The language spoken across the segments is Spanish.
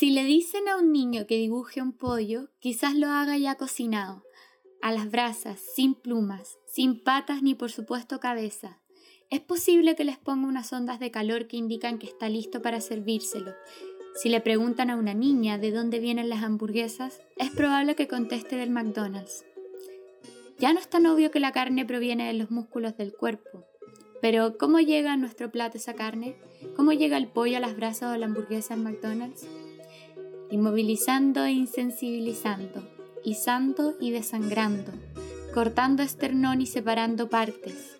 Si le dicen a un niño que dibuje un pollo, quizás lo haga ya cocinado, a las brasas, sin plumas, sin patas ni por supuesto cabeza. Es posible que les ponga unas ondas de calor que indican que está listo para servírselo. Si le preguntan a una niña de dónde vienen las hamburguesas, es probable que conteste del McDonald's. Ya no es tan obvio que la carne proviene de los músculos del cuerpo, pero ¿cómo llega a nuestro plato esa carne? ¿Cómo llega el pollo a las brasas o la hamburguesa en McDonald's? Inmovilizando e insensibilizando, izando y desangrando, cortando esternón y separando partes,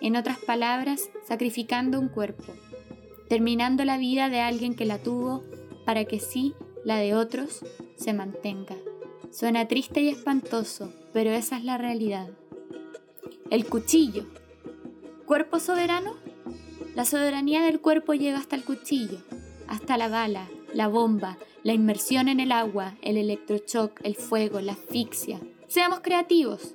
en otras palabras, sacrificando un cuerpo, terminando la vida de alguien que la tuvo para que sí, la de otros, se mantenga. Suena triste y espantoso, pero esa es la realidad. El cuchillo. ¿Cuerpo soberano? La soberanía del cuerpo llega hasta el cuchillo, hasta la bala, la bomba, la inmersión en el agua, el electroshock, el fuego, la asfixia. Seamos creativos.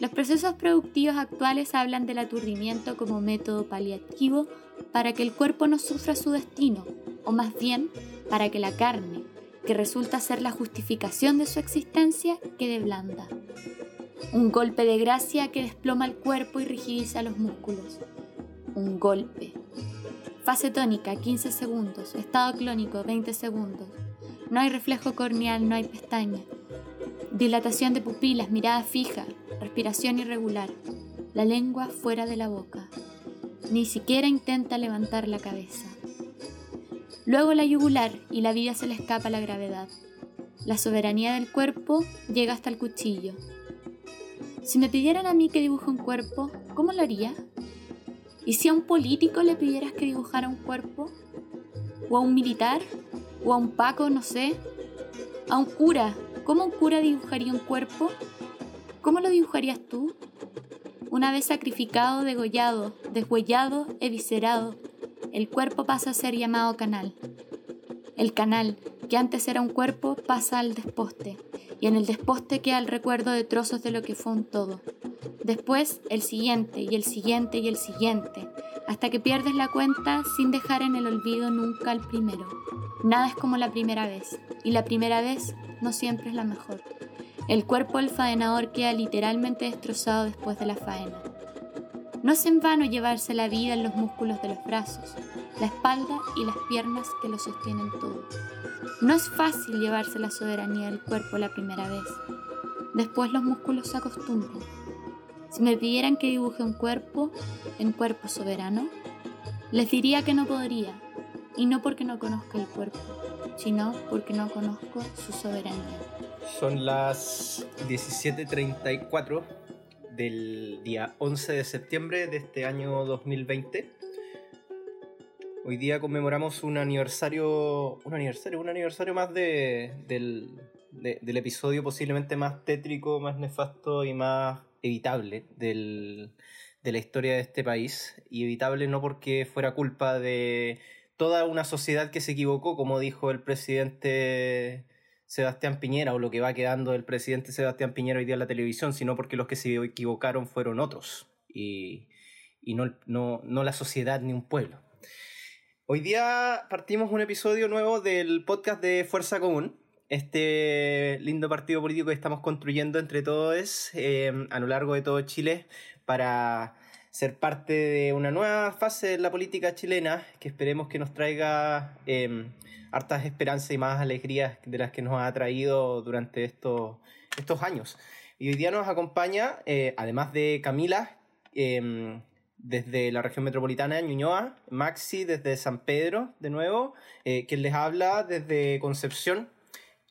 Los procesos productivos actuales hablan del aturdimiento como método paliativo para que el cuerpo no sufra su destino, o más bien para que la carne, que resulta ser la justificación de su existencia, quede blanda. Un golpe de gracia que desploma el cuerpo y rigidiza los músculos. Un golpe. Fase tónica, 15 segundos. Estado clónico, 20 segundos. No hay reflejo corneal, no hay pestaña. Dilatación de pupilas, mirada fija, respiración irregular. La lengua fuera de la boca. Ni siquiera intenta levantar la cabeza. Luego la yugular y la vida se le escapa a la gravedad. La soberanía del cuerpo llega hasta el cuchillo. Si me pidieran a mí que dibuje un cuerpo, ¿cómo lo haría? ¿Y si a un político le pidieras que dibujara un cuerpo? ¿O a un militar? o a un Paco, no sé, a un cura. ¿Cómo un cura dibujaría un cuerpo? ¿Cómo lo dibujarías tú? Una vez sacrificado, degollado, deshuellado, eviscerado, el cuerpo pasa a ser llamado canal. El canal, que antes era un cuerpo, pasa al desposte, y en el desposte queda el recuerdo de trozos de lo que fue un todo. Después el siguiente, y el siguiente, y el siguiente, hasta que pierdes la cuenta sin dejar en el olvido nunca el primero. Nada es como la primera vez, y la primera vez no siempre es la mejor. El cuerpo del faenador queda literalmente destrozado después de la faena. No es en vano llevarse la vida en los músculos de los brazos, la espalda y las piernas que lo sostienen todo. No es fácil llevarse la soberanía del cuerpo la primera vez. Después los músculos se acostumbran. Si me pidieran que dibuje un cuerpo en cuerpo soberano, les diría que no podría, y no porque no conozca el cuerpo, sino porque no conozco su soberanía. Son las 17.34 del día 11 de septiembre de este año 2020. Hoy día conmemoramos un aniversario, un aniversario, un aniversario más de, del, del episodio posiblemente más tétrico, más nefasto y más evitable del, de la historia de este país. Y evitable no porque fuera culpa de toda una sociedad que se equivocó, como dijo el presidente Sebastián Piñera, o lo que va quedando del presidente Sebastián Piñera hoy día en la televisión, sino porque los que se equivocaron fueron otros, y, y no, no, no la sociedad ni un pueblo. Hoy día partimos un episodio nuevo del podcast de Fuerza Común, este lindo partido político que estamos construyendo entre todos eh, a lo largo de todo Chile para ser parte de una nueva fase de la política chilena que esperemos que nos traiga em, hartas esperanzas y más alegrías de las que nos ha traído durante estos, estos años. Y hoy día nos acompaña, eh, además de Camila, em, desde la región metropolitana de Ñuñoa, Maxi desde San Pedro, de nuevo, eh, quien les habla desde Concepción.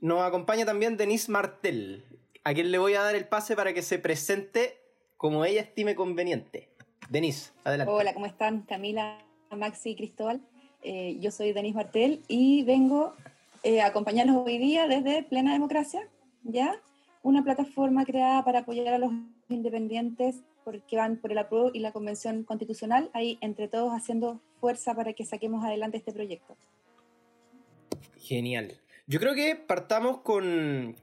Nos acompaña también Denise Martel, a quien le voy a dar el pase para que se presente como ella estime conveniente. Denise, adelante. Hola, ¿cómo están? Camila, Maxi y Cristóbal. Eh, yo soy Denise Martel y vengo eh, a acompañarlos hoy día desde Plena Democracia, ¿ya? Una plataforma creada para apoyar a los independientes porque van por el apruebo y la convención constitucional, ahí entre todos haciendo fuerza para que saquemos adelante este proyecto. Genial. Yo creo que partamos con,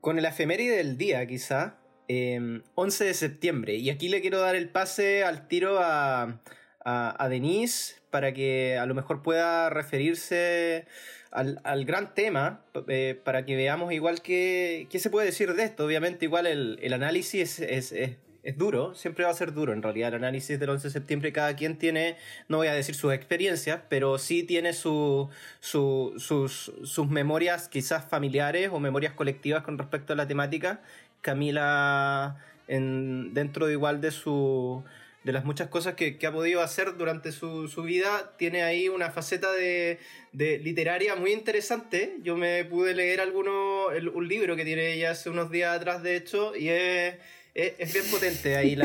con el efeméride del día, quizá, 11 em, de septiembre. Y aquí le quiero dar el pase al tiro a, a, Denise para que a lo mejor pueda referirse al, gran tema, eh, para que veamos igual que, qué se puede decir de esto. Obviamente igual el, análisis es, es, duro, siempre va a ser duro en realidad. El análisis del 11 de septiembre cada quien tiene, no voy a decir sus experiencias, pero sí tiene su, sus, sus memorias quizás familiares o memorias colectivas con respecto a la temática. Camila, en, dentro de igual de su de las muchas cosas que, ha podido hacer durante su, vida, tiene ahí una faceta de, literaria muy interesante. Yo me pude leer alguno, un libro que tiene ella hace unos días atrás, de hecho, y es, es, bien potente ahí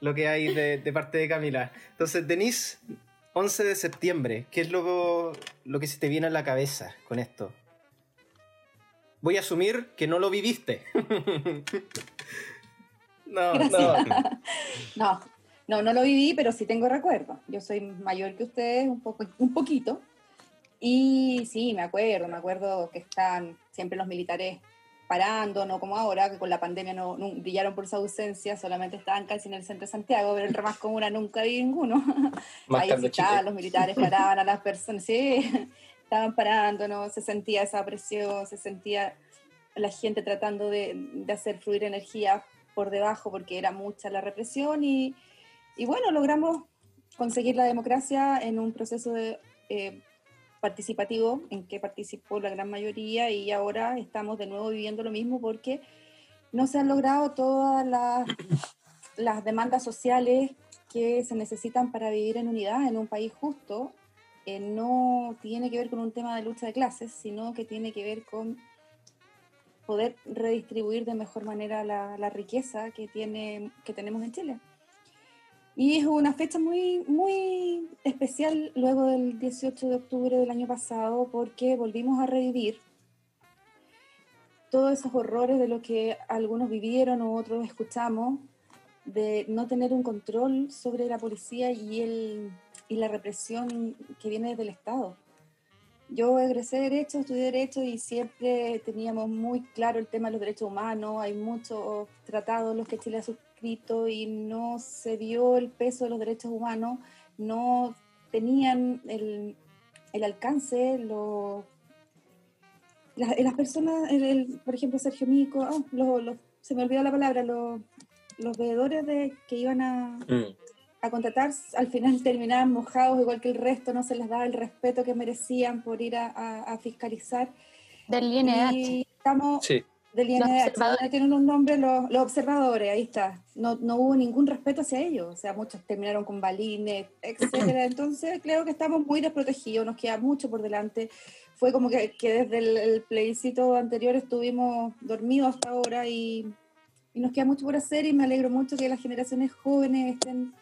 lo que hay de, parte de Camila. Entonces, Denise, 11 de septiembre, ¿qué es lo, lo que se te viene a la cabeza con esto? Voy a asumir que no lo viviste. no, no. no, no, no lo viví, pero sí tengo recuerdos. Yo soy mayor que ustedes, un, poco, un poquito. Y sí, me acuerdo, me acuerdo que están siempre los militares parando, no como ahora, que con la pandemia no, brillaron por su ausencia, solamente estaban casi en el centro de Santiago, pero el más comuna nunca vi ninguno. Ahí estaban, los militares paraban a las personas, sí, estaban parando, ¿no? se sentía esa presión, se sentía la gente tratando de, de hacer fluir energía por debajo porque era mucha la represión y, y bueno, logramos conseguir la democracia en un proceso de, eh, participativo en que participó la gran mayoría y ahora estamos de nuevo viviendo lo mismo porque no se han logrado todas las, las demandas sociales que se necesitan para vivir en unidad en un país justo. Eh, no tiene que ver con un tema de lucha de clases, sino que tiene que ver con poder redistribuir de mejor manera la, la riqueza que, tiene, que tenemos en Chile. Y es una fecha muy, muy especial luego del 18 de octubre del año pasado porque volvimos a revivir todos esos horrores de lo que algunos vivieron o otros escuchamos, de no tener un control sobre la policía y, el, y la represión que viene desde el Estado. Yo egresé Derecho, estudié Derecho y siempre teníamos muy claro el tema de los derechos humanos. Hay muchos tratados los que Chile ha y no se vio el peso de los derechos humanos, no tenían el, el alcance, lo, las, personas, por ejemplo, Sergio Mico, oh, se me olvidó la palabra, los, los veedores de, que iban a, mm. a contratar, al final terminaban mojados igual que el resto, no se les daba el respeto que merecían por ir a, a, fiscalizar. Del INH. estamos, sí del INDH, tienen un nombre los, los, observadores, ahí está. No, no, hubo ningún respeto hacia ellos, o sea, muchos terminaron con balines, etcétera. Entonces, creo que estamos muy desprotegidos, nos queda mucho por delante. Fue como que, que desde el, plebiscito anterior estuvimos dormidos hasta ahora y, y, nos queda mucho por hacer y me alegro mucho que las generaciones jóvenes estén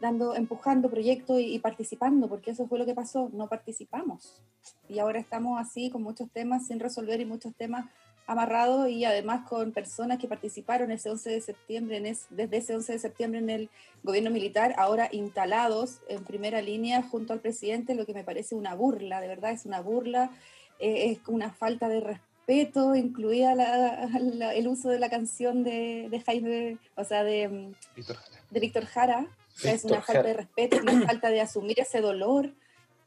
dando, empujando proyectos y, y participando, porque eso fue lo que pasó, no participamos. Y ahora estamos así con muchos temas sin resolver y muchos temas amarrado y además con personas que participaron ese 11 de septiembre, en desde ese 11 de septiembre en el gobierno militar, ahora instalados en primera línea junto al presidente, lo que me parece una burla, de verdad es una burla, eh, es una falta de respeto, incluida el uso de la canción de, de Jaime, o sea, de mm, Víctor Jara. De Víctor Jara. es una falta de respeto, una falta de asumir ese dolor.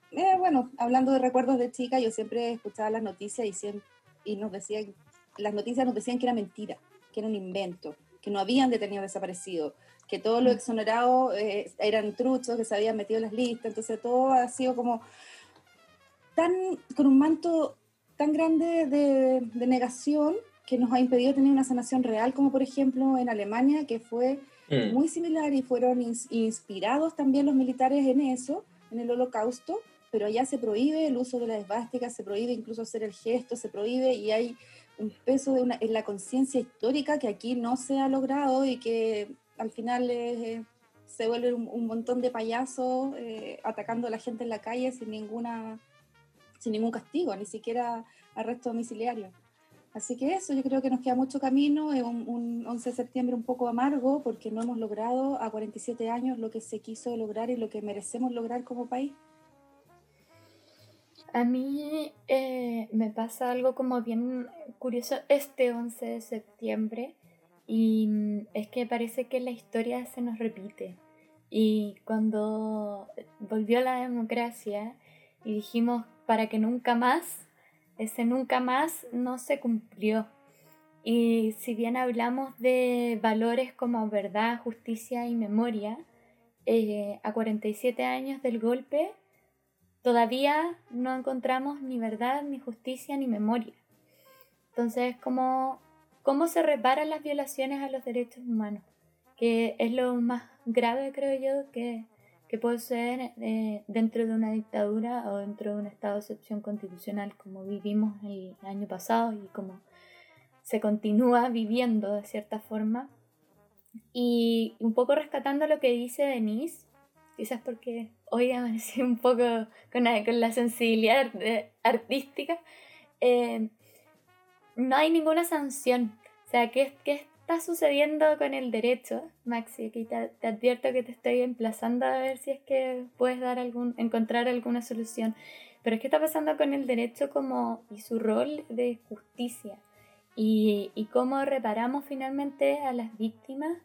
Eh, bueno, hablando de recuerdos de chica, yo siempre escuchaba las noticias y, siempre, y nos decían las noticias nos decían que era mentira, que era un invento, que no habían detenido desaparecidos, que todos los mm. exonerados eh, eran truchos, que se habían metido en las listas, entonces todo ha sido como tan, con un manto tan grande de, negación que nos ha impedido tener una sanación real, como por ejemplo en Alemania, que fue mm. muy similar y fueron inspirados también los militares en eso, en el holocausto, pero allá se prohíbe el uso de la esvástica, se prohíbe incluso hacer el gesto, se prohíbe y hay un peso de una, en la conciencia histórica que aquí no se ha logrado y que al final eh, se vuelve un, montón de payasos eh, atacando a la gente en la calle sin, ninguna, sin ningún castigo, ni siquiera arresto domiciliario. Así que eso, yo creo que nos queda mucho camino, es un, un, 11 de septiembre un poco amargo porque no hemos logrado a 47 años lo que se quiso lograr y lo que merecemos lograr como país. A mí eh, me pasa algo como bien curioso este 11 de septiembre y mm, es que parece que la historia se nos repite. Y cuando volvió la democracia y dijimos para que nunca más, ese nunca más no se cumplió. Y si bien hablamos de valores como verdad, justicia y memoria, eh, a 47 años del golpe, todavía no encontramos ni verdad, ni justicia, ni memoria. Entonces, ¿cómo, cómo se reparan las violaciones a los derechos humanos? Que es lo más grave, creo yo, que, que puede ser eh, dentro de una dictadura o dentro de un estado de excepción constitucional como vivimos el año pasado y como se continúa viviendo de cierta forma. Y un poco rescatando lo que dice Denise, quizás porque hoy amanecí un poco con la, con la sensibilidad artística, eh, no hay ninguna sanción. O sea, ¿qué, ¿qué, está sucediendo con el derecho? Maxi, aquí te, te, advierto que te estoy emplazando a ver si es que puedes dar algún, encontrar alguna solución. Pero ¿qué está pasando con el derecho como, y su rol de justicia? Y, y cómo reparamos finalmente a las víctimas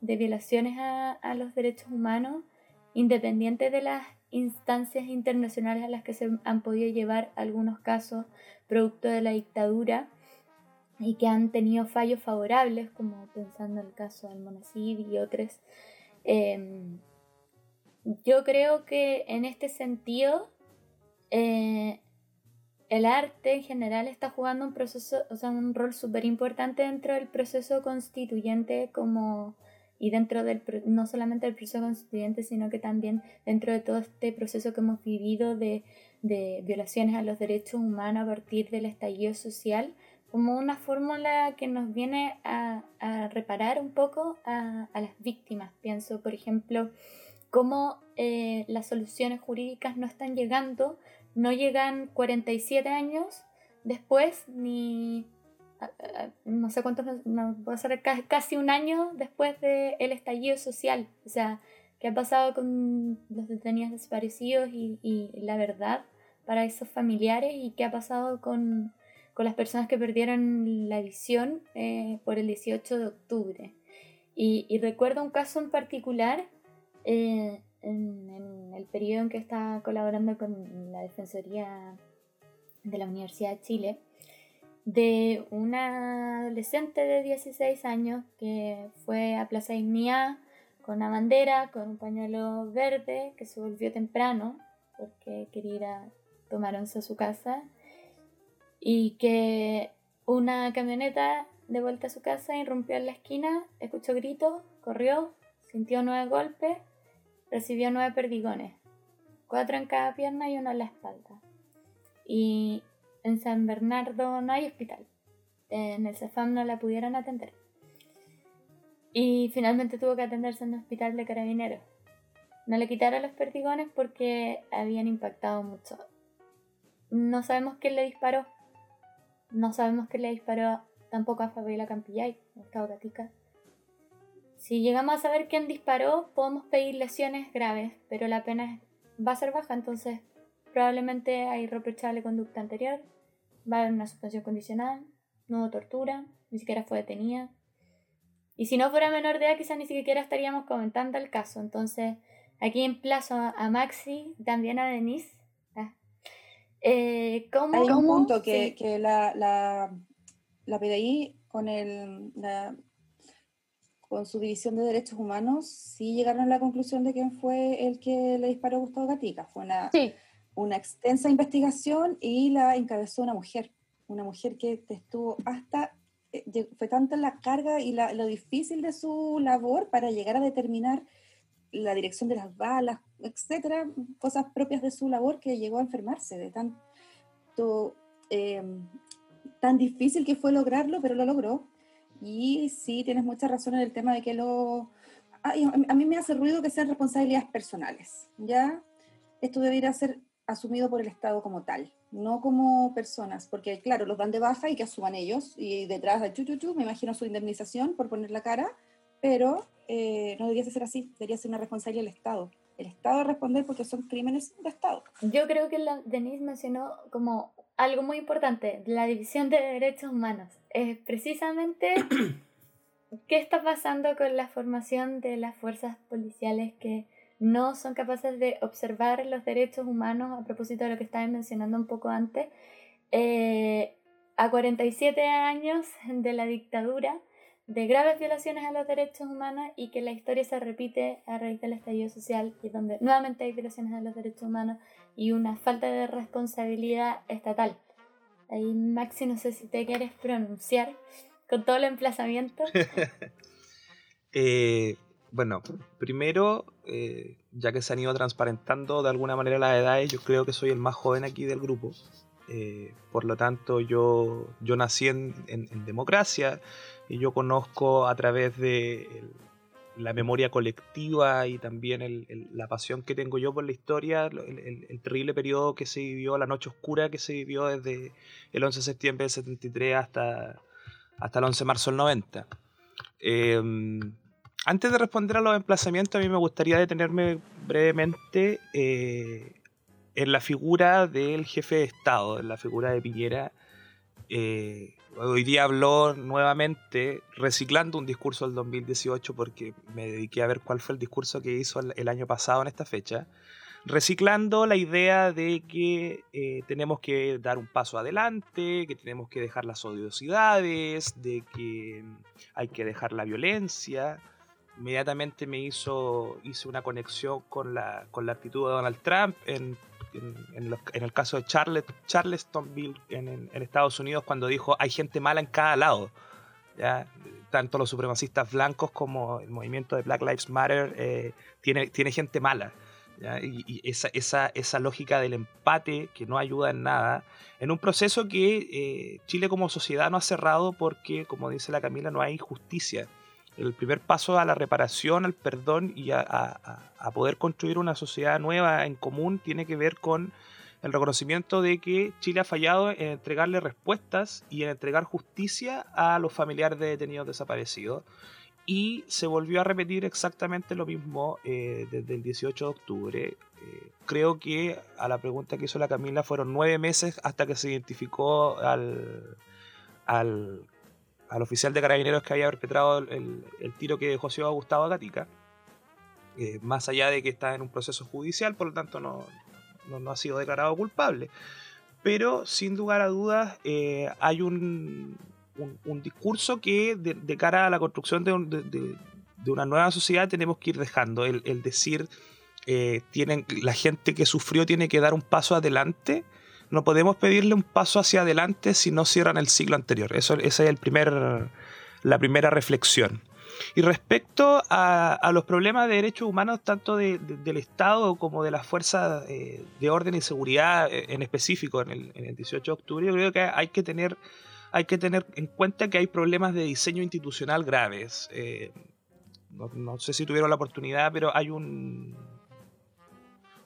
de violaciones a, a los derechos humanos, independiente de las instancias internacionales a las que se han podido llevar algunos casos producto de la dictadura y que han tenido fallos favorables, como pensando en el caso del Monacid y otros. Eh, yo creo que en este sentido eh, el arte en general está jugando un proceso, o sea, un rol súper importante dentro del proceso constituyente como y dentro del no solamente del proceso constituyente, sino que también dentro de todo este proceso que hemos vivido de, de violaciones a los derechos humanos a partir del estallido social, como una fórmula que nos viene a, a reparar un poco a, a, las víctimas. Pienso, por ejemplo, cómo eh, las soluciones jurídicas no están llegando, no llegan 47 años después, ni no sé cuántos, no, puede ser casi un año después del el estallido social. O sea, ¿qué ha pasado con los detenidos desaparecidos y, y la verdad para esos familiares? ¿Y qué ha pasado con con las personas que perdieron la visión eh, por el 18 de octubre. Y, y, recuerdo un caso en particular eh, en, en, el periodo en que estaba colaborando con la Defensoría de la Universidad de Chile, de una adolescente de 16 años que fue a Plaza Ignea con una bandera, con un pañuelo verde, que se volvió temprano porque quería ir a tomar once a su casa y que una camioneta de vuelta a su casa irrumpió en la esquina, escuchó gritos, corrió, sintió nueve golpes, recibió nueve perdigones, cuatro en cada pierna y uno en la espalda. Y en San Bernardo no hay hospital. En el CEFAM no la pudieron atender. Y finalmente tuvo que atenderse en un hospital de carabineros. No le quitaron los perdigones porque habían impactado mucho. No sabemos quién le disparó, no sabemos qué le disparó tampoco a Fabiola Campillay, Gustavo Gatica. Si llegamos a saber quién disparó, podemos pedir lesiones graves, pero la pena va a ser baja, entonces probablemente hay reprochable conducta anterior, va a haber una suspensión condicional, no hubo tortura, ni siquiera fue detenida. Y si no fuera menor de edad, quizás ni siquiera estaríamos comentando el caso. Entonces, aquí emplazo a Maxi, también a Denise, eh, ¿cómo, Hay un punto que, que la, la, la, PDI con, el, la, con su división de derechos humanos sí llegaron a la conclusión de quién fue el que le disparó a Gustavo Gatica. Fue una, una extensa investigación y la encabezó una mujer, una mujer que estuvo hasta, eh, fue tanta la carga y la, lo difícil de su labor para llegar a determinar la dirección de las balas, etcétera, cosas propias de su labor que llegó a enfermarse de tanto em, tan difícil que fue lograrlo, pero lo logró. Y sí, tienes mucha razón en el tema de que lo... a mí me hace ruido que sean responsabilidades personales, ¿ya? Esto debería ser asumido por el Estado como tal, no como personas, porque claro, los dan de baja y que asuman ellos, y detrás de chu, me imagino su indemnización por poner la cara, pero eh, no debería ser así, debería ser una responsabilidad del Estado. El Estado responder porque son crímenes de Estado. Yo creo que la, Denise mencionó como algo muy importante, la división de derechos humanos. Es precisamente qué está pasando con la formación de las fuerzas policiales que no son capaces de observar los derechos humanos a propósito de lo que estaban mencionando un poco antes. Eh, a 47 años de la dictadura, de graves violaciones a los derechos humanos y que la historia se repite a raíz del estallido social y donde nuevamente hay violaciones a los derechos humanos y una falta de responsabilidad estatal. Ahí Maxi, no sé si te quieres pronunciar con todo el emplazamiento. eh, bueno, primero, eh, ya que se han ido transparentando de alguna manera las edades, yo creo que soy el más joven aquí del grupo. Eh, por lo tanto, yo, yo nací en, democracia y yo conozco a través de la memoria colectiva y también la pasión que tengo yo por la historia, el, terrible periodo que se vivió, la noche oscura que se vivió desde el 11 de septiembre del 73 hasta, hasta el 11 de marzo del 90. Antes de responder a los emplazamientos, a mí me gustaría detenerme brevemente eh, en la figura del jefe de Estado, en la figura de Piñera. Eh, hoy día habló nuevamente, reciclando un discurso del 2018, porque me dediqué a ver cuál fue el discurso que hizo el, año pasado en esta fecha, reciclando la idea de que eh, tenemos que dar un paso adelante, que tenemos que dejar las odiosidades, de que hay que dejar la violencia inmediatamente me hizo, hice una conexión con la, con la actitud de Donald Trump en, en, el caso de Charlestonville en, Estados Unidos cuando dijo hay gente mala en cada lado. ¿ya? Tanto los supremacistas blancos como el movimiento de Black Lives Matter eh, tiene, tiene gente mala. Y, esa, esa, esa, lógica del empate que no ayuda en nada, en un proceso que eh, Chile como sociedad no ha cerrado porque, como dice la Camila, no hay justicia el primer paso a la reparación, al perdón y a, poder construir una sociedad nueva en común tiene que ver con el reconocimiento de que Chile ha fallado en entregarle respuestas y en entregar justicia a los familiares de detenidos desaparecidos. Y se volvió a repetir exactamente lo mismo eh, desde el 18 de octubre. Eh, creo que a la pregunta que hizo la Camila fueron nueve meses hasta que se identificó al, al al oficial de carabineros que había perpetrado el, tiro que dejó a Gustavo Gatica, eh, más allá de que está en un proceso judicial, por lo tanto no, no, ha sido declarado culpable. Pero sin lugar a dudas eh, hay un, un, discurso que de, cara a la construcción de, de, una nueva sociedad tenemos que ir dejando, el, el decir... Eh, tienen, la gente que sufrió tiene que dar un paso adelante no podemos pedirle un paso hacia adelante si no cierran el siglo anterior. Eso, esa es el primer, la primera reflexión. Y respecto a, los problemas de derechos humanos, tanto del Estado como de las fuerzas eh, de orden y seguridad eh, en específico en el, 18 de octubre, yo creo que hay que tener, hay que tener en cuenta que hay problemas de diseño institucional graves. Eh, no, sé si tuvieron la oportunidad, pero hay un,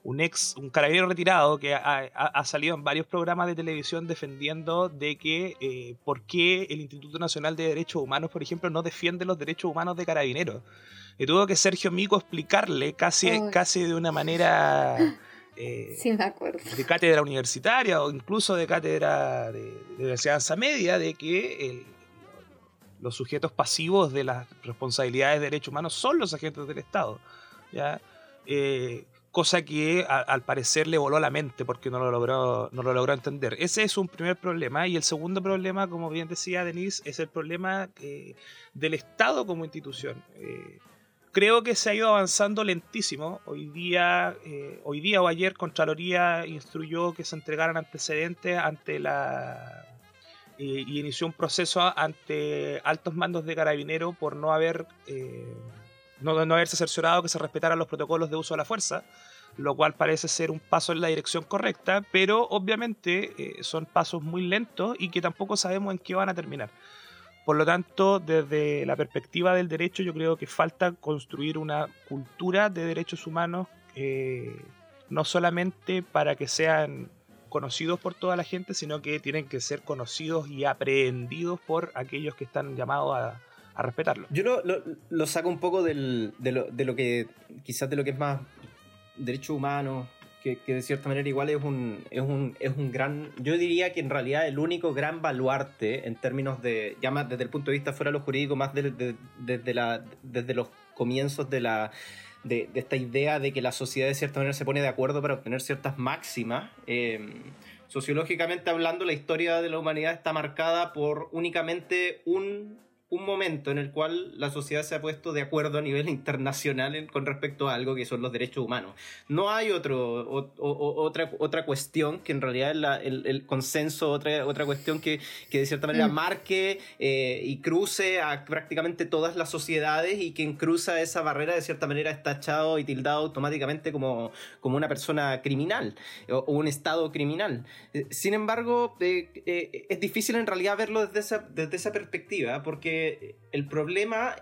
un ex, un carabinero retirado que ha, salido en varios programas de televisión defendiendo de que eh, por qué el Instituto Nacional de Derechos Humanos, por ejemplo, no defiende los derechos humanos de carabineros. Y tuvo que Sergio Mico explicarle casi, casi de una manera... Eh, sí, me acuerdo. De cátedra universitaria o incluso de cátedra de, de enseñanza media, de que los sujetos pasivos de las responsabilidades de derechos humanos son los agentes del Estado. ¿ya? Eh, cosa que al parecer le voló la mente porque no lo, logró, no lo logró entender. Ese es un primer problema y el segundo problema, como bien decía Denise, es el problema eh, del Estado como institución. Eh, creo que se ha ido avanzando lentísimo. Hoy día, eh, hoy día o ayer Contraloría instruyó que se entregaran antecedentes ante la y inició un proceso ante altos mandos de carabinero por no haber no, no haberse cerciorado que se respetaran los protocolos de uso de la fuerza, lo cual parece ser un paso en la dirección correcta, pero obviamente eh, son pasos muy lentos y que tampoco sabemos en qué van a terminar. Por lo tanto, desde la perspectiva del derecho, yo creo que falta construir una cultura de derechos humanos, eh, no solamente para que sean conocidos por toda la gente, sino que tienen que ser conocidos y aprehendidos por aquellos que están llamados a, a respetarlo. Yo lo, lo, saco un poco del, de, lo, de, lo, que quizás de lo que es más derecho humano, que, que, de cierta manera igual es un, es, un, es un gran, yo diría que en realidad el único gran baluarte en términos de, ya más desde el punto de vista fuera de lo jurídico, más desde, la, desde los comienzos de la de, esta idea de que la sociedad de cierta manera se pone de acuerdo para obtener ciertas máximas. Eh, sociológicamente hablando, la historia de la humanidad está marcada por únicamente un un momento en el cual la sociedad se ha puesto de acuerdo a nivel internacional con respecto a algo que son los derechos humanos. No hay otro, otra, otra cuestión que en realidad es el, consenso, otra, otra cuestión que, que de cierta manera mm. marque eh, y cruce a prácticamente todas las sociedades y quien cruza esa barrera de cierta manera está echado y tildado automáticamente como, como una persona criminal o, un estado criminal. Eh, sin embargo, eh, es difícil en realidad verlo desde esa, desde esa perspectiva porque el problema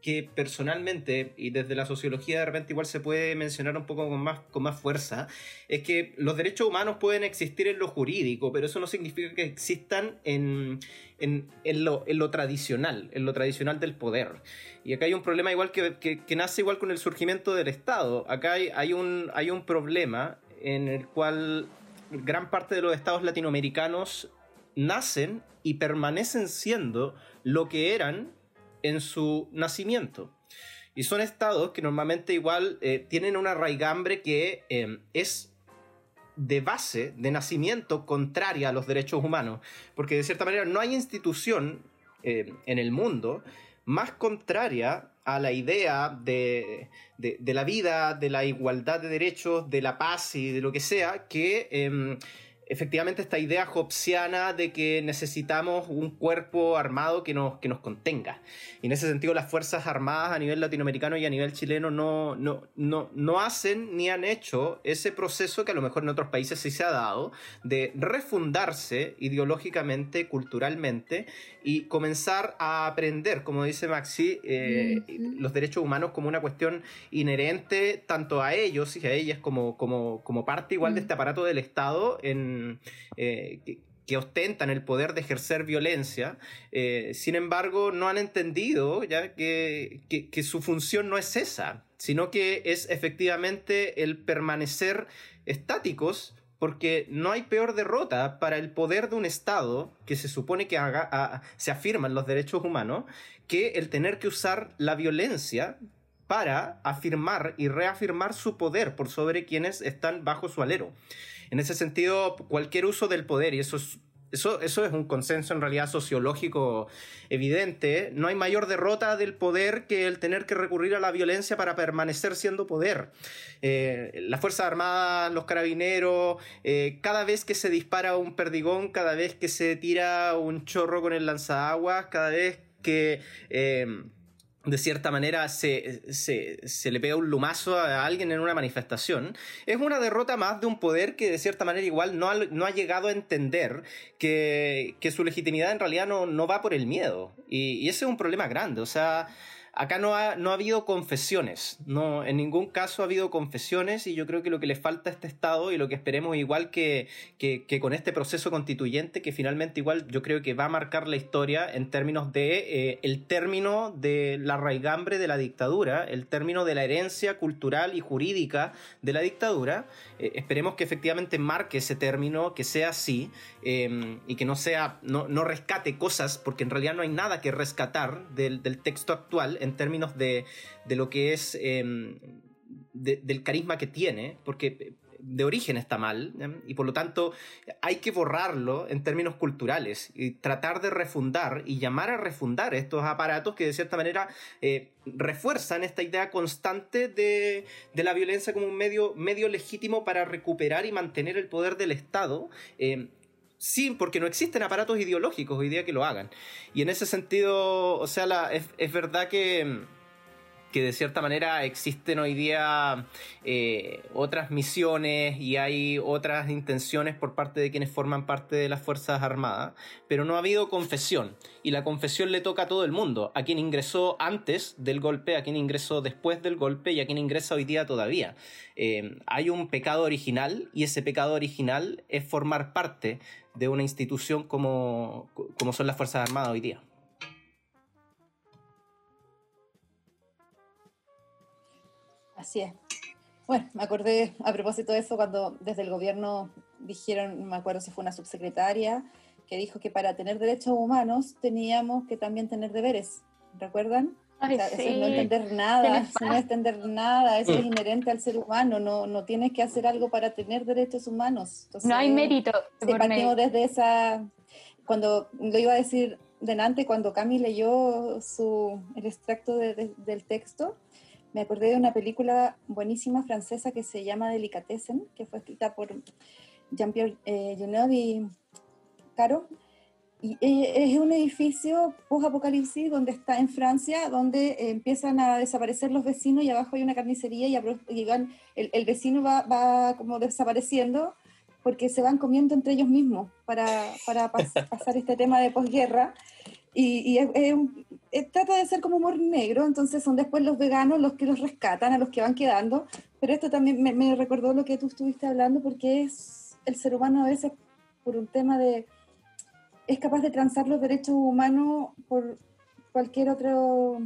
que personalmente y desde la sociología de repente igual se puede mencionar un poco con más, con más fuerza, es que los derechos humanos pueden existir en lo jurídico, pero eso no significa que existan en, en, lo, en lo, tradicional, en lo tradicional del poder. Y acá hay un problema igual que, que, nace igual con el surgimiento del Estado. Acá hay, hay, un, hay un problema en el cual gran parte de los estados latinoamericanos nacen y permanecen siendo lo que eran en su nacimiento. Y son estados que normalmente igual eh, tienen una raigambre que eh, es de base, de nacimiento, contraria a los derechos humanos. Porque de cierta manera no hay institución eh, en el mundo más contraria a la idea de, de, la vida, de la igualdad de derechos, de la paz y de lo que sea, que em, efectivamente esta idea hobbesiana de que necesitamos un cuerpo armado que nos, que nos contenga. Y en ese sentido las Fuerzas Armadas a nivel latinoamericano y a nivel chileno no, no, no, no hacen ni han hecho ese proceso que a lo mejor en otros países sí se ha dado, de refundarse ideológicamente, culturalmente y comenzar a aprender, como dice Maxi, eh, los derechos humanos como una cuestión inherente tanto a ellos y a ellas como, como, como parte igual de este aparato del Estado en, eh, que, ostentan el poder de ejercer violencia, eh, sin embargo no han entendido ya que, que su función no es esa, sino que es efectivamente el permanecer estáticos porque no hay peor derrota para el poder de un Estado que se supone que haga, se afirman los derechos humanos que el tener que usar la violencia para afirmar y reafirmar su poder por sobre quienes están bajo su alero. En ese sentido, cualquier uso del poder, y eso es un consenso en realidad sociológico evidente. No hay mayor derrota del poder que el tener que recurrir a la violencia para permanecer siendo poder. Eh, las Fuerzas Armadas, los carabineros, eh, cada vez que se dispara un perdigón, cada vez que se tira un chorro con el lanzaguas, cada vez que... Eh, de cierta manera se, le pega un lumazo a alguien en una manifestación, es una derrota más de un poder que de cierta manera igual no ha, no ha llegado a entender que, su legitimidad en realidad no, no va por el miedo. Y, y, ese es un problema grande. O sea, Acá no ha, no ha habido confesiones, no, en ningún caso ha habido confesiones y yo creo que lo que le falta a este Estado y lo que esperemos igual que, que, con este proceso constituyente que finalmente igual yo creo que va a marcar la historia en términos de eh, el término de la raigambre de la dictadura, el término de la herencia cultural y jurídica de la dictadura, eh, esperemos que efectivamente marque ese término, que sea así em, y que no sea, no, no, rescate cosas porque en realidad no hay nada que rescatar del, del texto actual en términos de, lo que es em, del carisma que tiene, porque de origen está mal y por lo tanto hay que borrarlo en términos culturales y tratar de refundar y llamar a refundar estos aparatos que de cierta manera eh, refuerzan esta idea constante de, la violencia como un medio, medio legítimo para recuperar y mantener el poder del Estado. Em, sí, porque no existen aparatos ideológicos hoy día que lo hagan. Y en ese sentido, o sea, la, es, verdad que, que de cierta manera existen hoy día eh, otras misiones y hay otras intenciones por parte de quienes forman parte de las Fuerzas Armadas, pero no ha habido confesión. Y la confesión le toca a todo el mundo, a quien ingresó antes del golpe, a quien ingresó después del golpe y a quien ingresa hoy día todavía. Eh, hay un pecado original y ese pecado original es formar parte de una institución como, como son las Fuerzas Armadas hoy día. Así es. Bueno, me acordé a propósito de eso cuando desde el gobierno dijeron, no me acuerdo si fue una subsecretaria, que dijo que para tener derechos humanos teníamos que también tener deberes. ¿Recuerdan? eso es no entender nada, eso no entender nada, eso es mm. inherente al ser humano, no, no tienes que hacer algo para tener derechos humanos. no hay mérito. Si partimos desde esa, cuando lo iba a decir delante, cuando Cami leyó su, el extracto del texto, me acordé de una película buenísima francesa que se llama Delicatessen, que fue escrita por Jean-Pierre eh, y Caro, y eh, es un edificio post-apocalipsis donde está en Francia, donde eh, empiezan a desaparecer los vecinos y abajo hay una carnicería y, el, el, vecino va, va, como desapareciendo porque se van comiendo entre ellos mismos para, para pasar este tema de posguerra. Y, y es, trata de ser como humor negro, entonces son después los veganos los que los rescatan, a los que van quedando. Pero esto también me, me recordó lo que tú estuviste hablando, porque es el ser humano a veces por un tema de es capaz de transar los derechos humanos por cualquier otro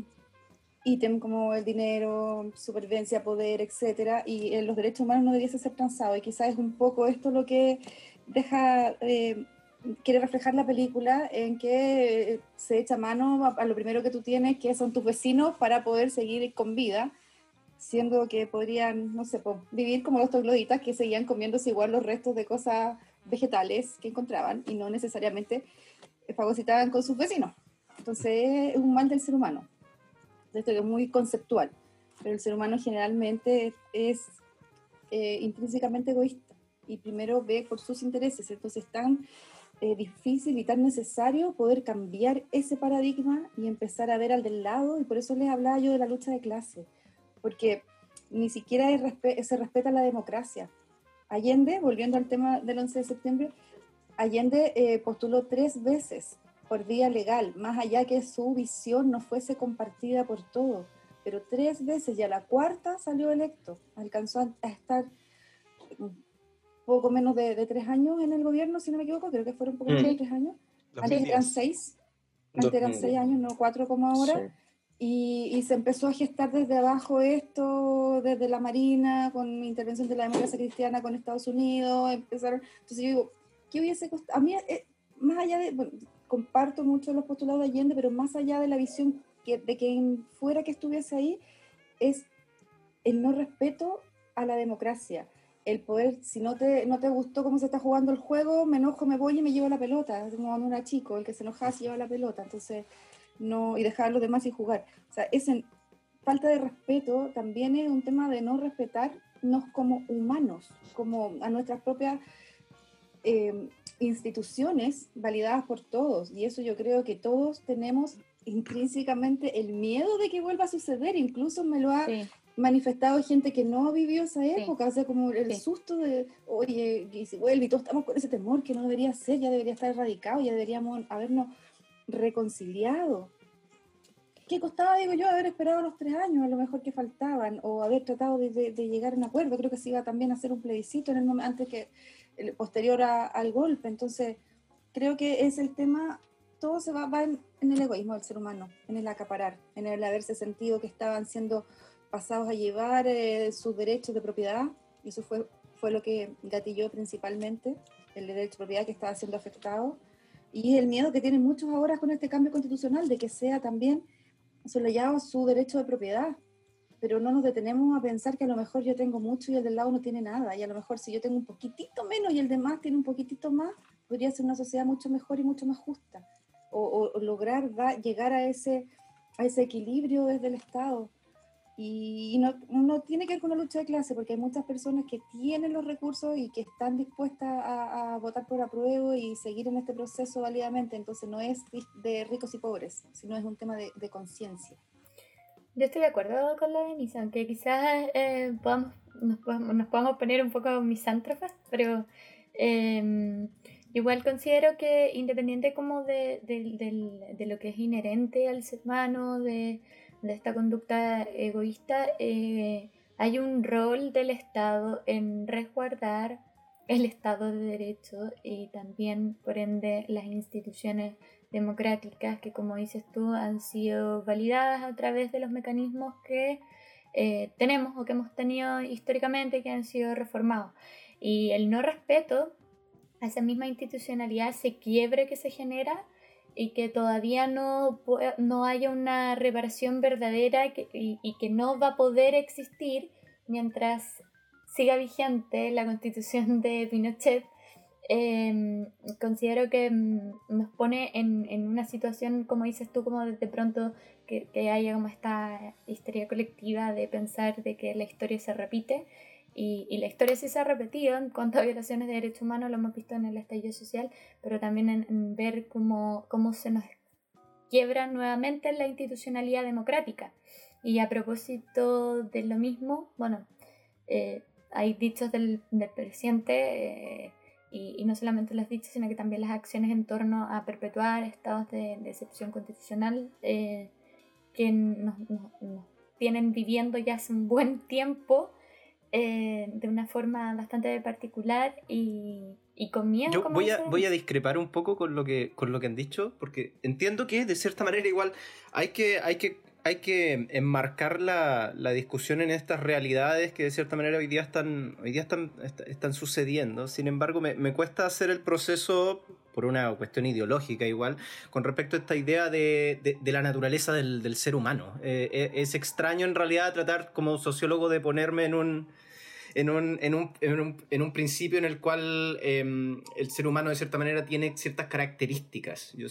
ítem como el dinero, supervivencia, poder, etcétera, y en los derechos humanos no debiese ser transado. Y quizás es un poco esto lo que deja, eh, quiere reflejar la película, en que se echa mano a, lo primero que tú tienes, que son tus vecinos, para poder seguir con vida, siendo que podrían, no sé, vivir como los trogloditas que seguían comiéndose igual los restos de cosas vegetales que encontraban y no necesariamente fagocitaban con sus vecinos. Entonces es un mal del ser humano. Esto es muy conceptual, pero el ser humano generalmente es eh, intrínsecamente egoísta y primero ve por sus intereses. Entonces es tan eh, difícil y tan necesario poder cambiar ese paradigma y empezar a ver al del lado. Y por eso les hablaba yo de la lucha de clase, porque ni siquiera se respeta la democracia. Allende, volviendo al tema del 11 de septiembre, Allende eh, postuló tres veces por vía legal, más allá que su visión no fuese compartida por todos, pero tres veces y a la cuarta salió electo, alcanzó a estar poco menos de, tres años en el gobierno, si no me equivoco, creo que fueron poco menos de mm. tres años, antes eran seis, antes eran seis años, no cuatro como ahora. Y, se empezó a gestar desde abajo esto, desde la Marina, con intervención de la democracia cristiana con Estados Unidos, empezaron, entonces yo digo, ¿qué hubiese costado? A mí, eh, más allá de, bueno, comparto mucho los postulados de Allende, pero más allá de la visión que, de quien fuera que estuviese ahí, es el no respeto a la democracia. El poder, si no te, no te gustó cómo se está jugando el juego, me enojo, me voy y me llevo la pelota. Como cuando era chico, el que se enojaba se lleva la pelota. Entonces, no, y dejar a los demás sin jugar. O sea, esa falta de respeto también es un tema de no respetarnos como humanos, como a nuestras propias eh, instituciones validadas por todos. Y eso yo creo que todos tenemos intrínsecamente el miedo de que vuelva a suceder. Incluso me lo ha manifestado gente que no vivió esa época, o sea, como el susto de, oye, y si vuelve, y todos estamos con ese temor que no debería ser, ya debería estar erradicado, ya deberíamos habernos reconciliado. ¿Qué costaba, digo yo, haber esperado los tres años, a lo mejor que faltaban, o haber tratado de, llegar a un acuerdo? Creo que se iba también a hacer un plebiscito en el momento, antes que, el, posterior al golpe. Entonces, creo que es el tema, todo se va, va en, el egoísmo del ser humano, en el acaparar, en el haberse sentido que estaban siendo pasados a llevar eh, sus derechos de propiedad, y eso fue, fue lo que gatilló principalmente, el derecho de propiedad que estaba siendo afectado y el miedo que tienen muchos ahora con este cambio constitucional de que sea también sollevado su derecho de propiedad. Pero no nos detenemos a pensar que a lo mejor yo tengo mucho y el del lado no tiene nada. Y a lo mejor si yo tengo un poquitito menos y el demás tiene un poquitito más, podría ser una sociedad mucho mejor y mucho más justa. O, lograr llegar a ese, a ese equilibrio desde el Estado. Y no, no, tiene que ver con la lucha de clase, porque hay muchas personas que tienen los recursos y que están dispuestas a, votar por apruebo y seguir en este proceso válidamente. Entonces no es de ricos y pobres, sino es un tema de, conciencia. Yo estoy de acuerdo con la Denise, aunque quizás eh, podamos, nos, podamos, poner un poco misántrofas, pero em, igual considero que independiente como de, de lo que es inherente al ser humano, de de esta conducta egoísta, eh, hay un rol del Estado en resguardar el Estado de Derecho y también, por ende, las instituciones democráticas que, como dices tú, han sido validadas a través de los mecanismos que eh, tenemos o que hemos tenido históricamente que han sido reformados. Y el no respeto a esa misma institucionalidad, ese quiebre que se genera, y que todavía no, no haya una reparación verdadera y, que no va a poder existir mientras siga vigente la constitución de Pinochet, em, considero que mm, nos pone en, en, una situación, como dices tú, como de pronto que, que, haya como esta historia colectiva de pensar de que la historia se repite y, y, la historia sí se ha repetido en cuanto a violaciones de derechos humanos, lo hemos visto en el estallido social, pero también en, ver cómo, cómo se nos quiebra nuevamente la institucionalidad democrática. Y a propósito de lo mismo, bueno, eh, hay dichos del, del presidente, eh, y, y, no solamente los dichos, sino que también las acciones en torno a perpetuar estados de, de excepción constitucional eh, que nos, nos, nos, tienen viviendo ya hace un buen tiempo eh, de una forma bastante particular y, y con miedo. Yo voy a, voy a discrepar un poco con lo, que, con lo que han dicho, porque entiendo que de cierta manera igual hay que, hay que hay que enmarcar la, la, discusión en estas realidades que de cierta manera hoy día están, hoy día están, están sucediendo. Sin embargo, me, me, cuesta hacer el proceso por una cuestión ideológica igual, con respecto a esta idea de, de, la naturaleza del, del ser humano. Eh, es extraño en realidad tratar como sociólogo de ponerme en un en un, en un, en un, en un principio en el cual eh, el ser humano de cierta manera tiene ciertas características. Yo,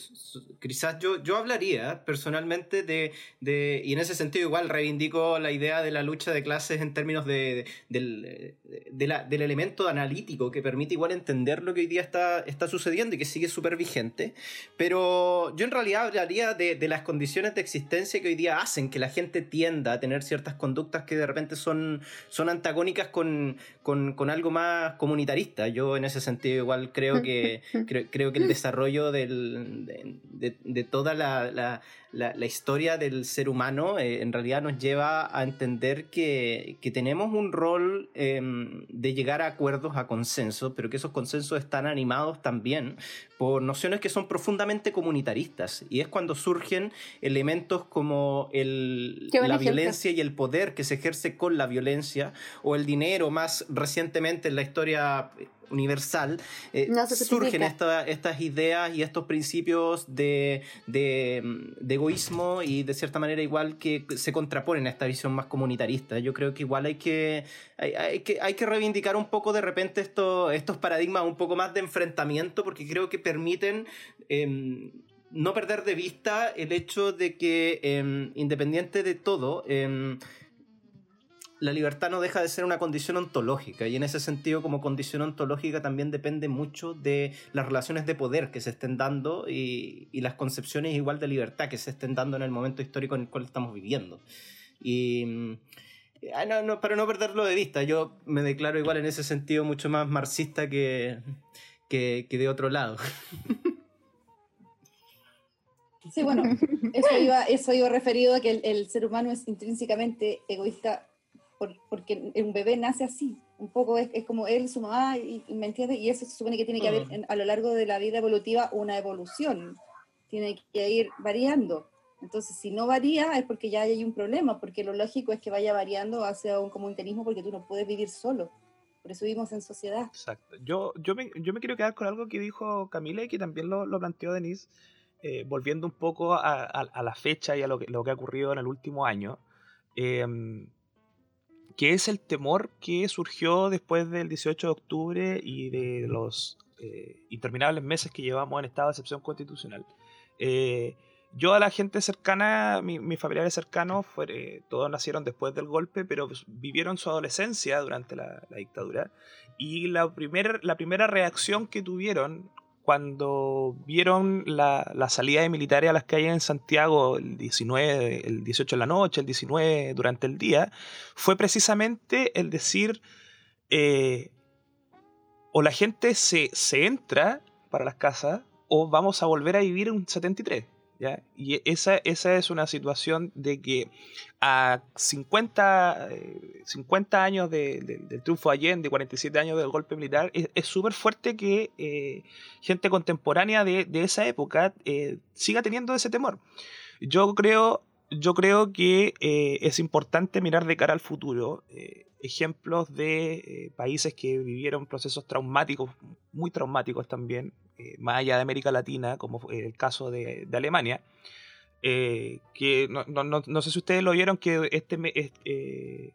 quizás yo, yo hablaría personalmente de, de, y en ese sentido igual reivindico la idea de la lucha de clases en términos de, de, del, de la, del elemento analítico que permite igual entender lo que hoy día está, está sucediendo y que sigue súper vigente. Pero yo en realidad hablaría de, de las condiciones de existencia que hoy día hacen que la gente tienda a tener ciertas conductas que de repente son, son antagónicas con con, con, algo más comunitarista. Yo en ese sentido igual creo que, creo, creo que el desarrollo del, de, de, de, toda la, la, la, la, historia del ser humano eh, en realidad nos lleva a entender que, que tenemos un rol eh, de llegar a acuerdos, a consensos, pero que esos consensos están animados también por nociones que son profundamente comunitaristas. Y es cuando surgen elementos como el, la violencia y el poder que se ejerce con la violencia, o el dinero más recientemente en la historia universal, eh, no surgen esta, estas ideas y estos principios de, de, de, egoísmo y de cierta manera igual que se contraponen a esta visión más comunitarista. Yo creo que igual hay que, hay, hay que, hay que reivindicar un poco de repente esto, estos paradigmas un poco más de enfrentamiento porque creo que permiten... Eh, no perder de vista el hecho de que, eh, independiente de todo, eh, la libertad no deja de ser una condición ontológica y en ese sentido como condición ontológica también depende mucho de las relaciones de poder que se estén dando y, las concepciones igual de libertad que se estén dando en el momento histórico en el cual estamos viviendo. Y no, para no perderlo de vista, yo me declaro igual en ese sentido mucho más marxista que, que, que de otro lado. Sí, bueno, eso iba, eso iba referido a que el, el ser humano es intrínsecamente egoísta por, porque un bebé nace así, un poco es, es como él, su mamá, y, ¿me entiendes? Y eso se supone que tiene que haber en, a lo largo de la vida evolutiva una evolución, tiene que ir variando. Entonces, si no varía es porque ya hay un problema, porque lo lógico es que vaya variando hacia un comunitarismo porque tú no puedes vivir solo. Por eso vivimos en sociedad. Exacto. Yo, yo, me, yo me quiero quedar con algo que dijo Camila y que también lo, lo planteó Denise, eh, volviendo un poco a, a, a, la fecha y a lo que, lo que ha ocurrido en el último año. Eh, que es el temor que surgió después del 18 de octubre y de los eh, interminables meses que llevamos en estado de excepción constitucional. Eh, yo a la gente cercana, mi, mis familiares cercanos, fue, eh, todos nacieron después del golpe, pero pues, vivieron su adolescencia durante la, la dictadura. Y la, primer, la primera reacción que tuvieron cuando vieron la, la, salida de militares a las calles en Santiago el 19, el 18 de la noche, el 19 durante el día, fue precisamente el decir, eh, o la gente se, se entra para las casas o vamos a volver a vivir en un 73. Y esa, esa es una situación de que a 50, 50 eh, años de, de, del triunfo de Allende, 47 años del golpe militar, es súper fuerte que eh, gente contemporánea de, de esa época eh, siga teniendo ese temor. Yo creo, yo creo que es importante mirar de cara al futuro ejemplos de países que vivieron procesos traumáticos, muy traumáticos también, más allá de América Latina, como el caso de, Alemania, que no, sé si ustedes lo vieron, que este,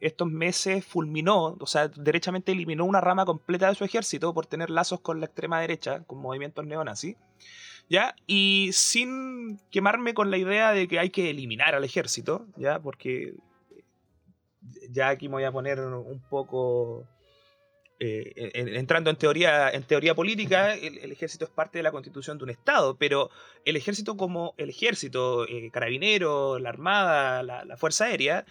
estos meses fulminó, o sea, derechamente eliminó una rama completa de su ejército por tener lazos con la extrema derecha, con movimientos neonazis. ¿Ya? Y sin quemarme con la idea de que hay que eliminar al ejército, ¿ya? Porque ya aquí me voy a poner un poco... Eh, entrando en teoría, en teoría política, el, ejército es parte de la constitución de un Estado, pero el ejército como el ejército, eh, carabinero, la armada, la, fuerza aérea,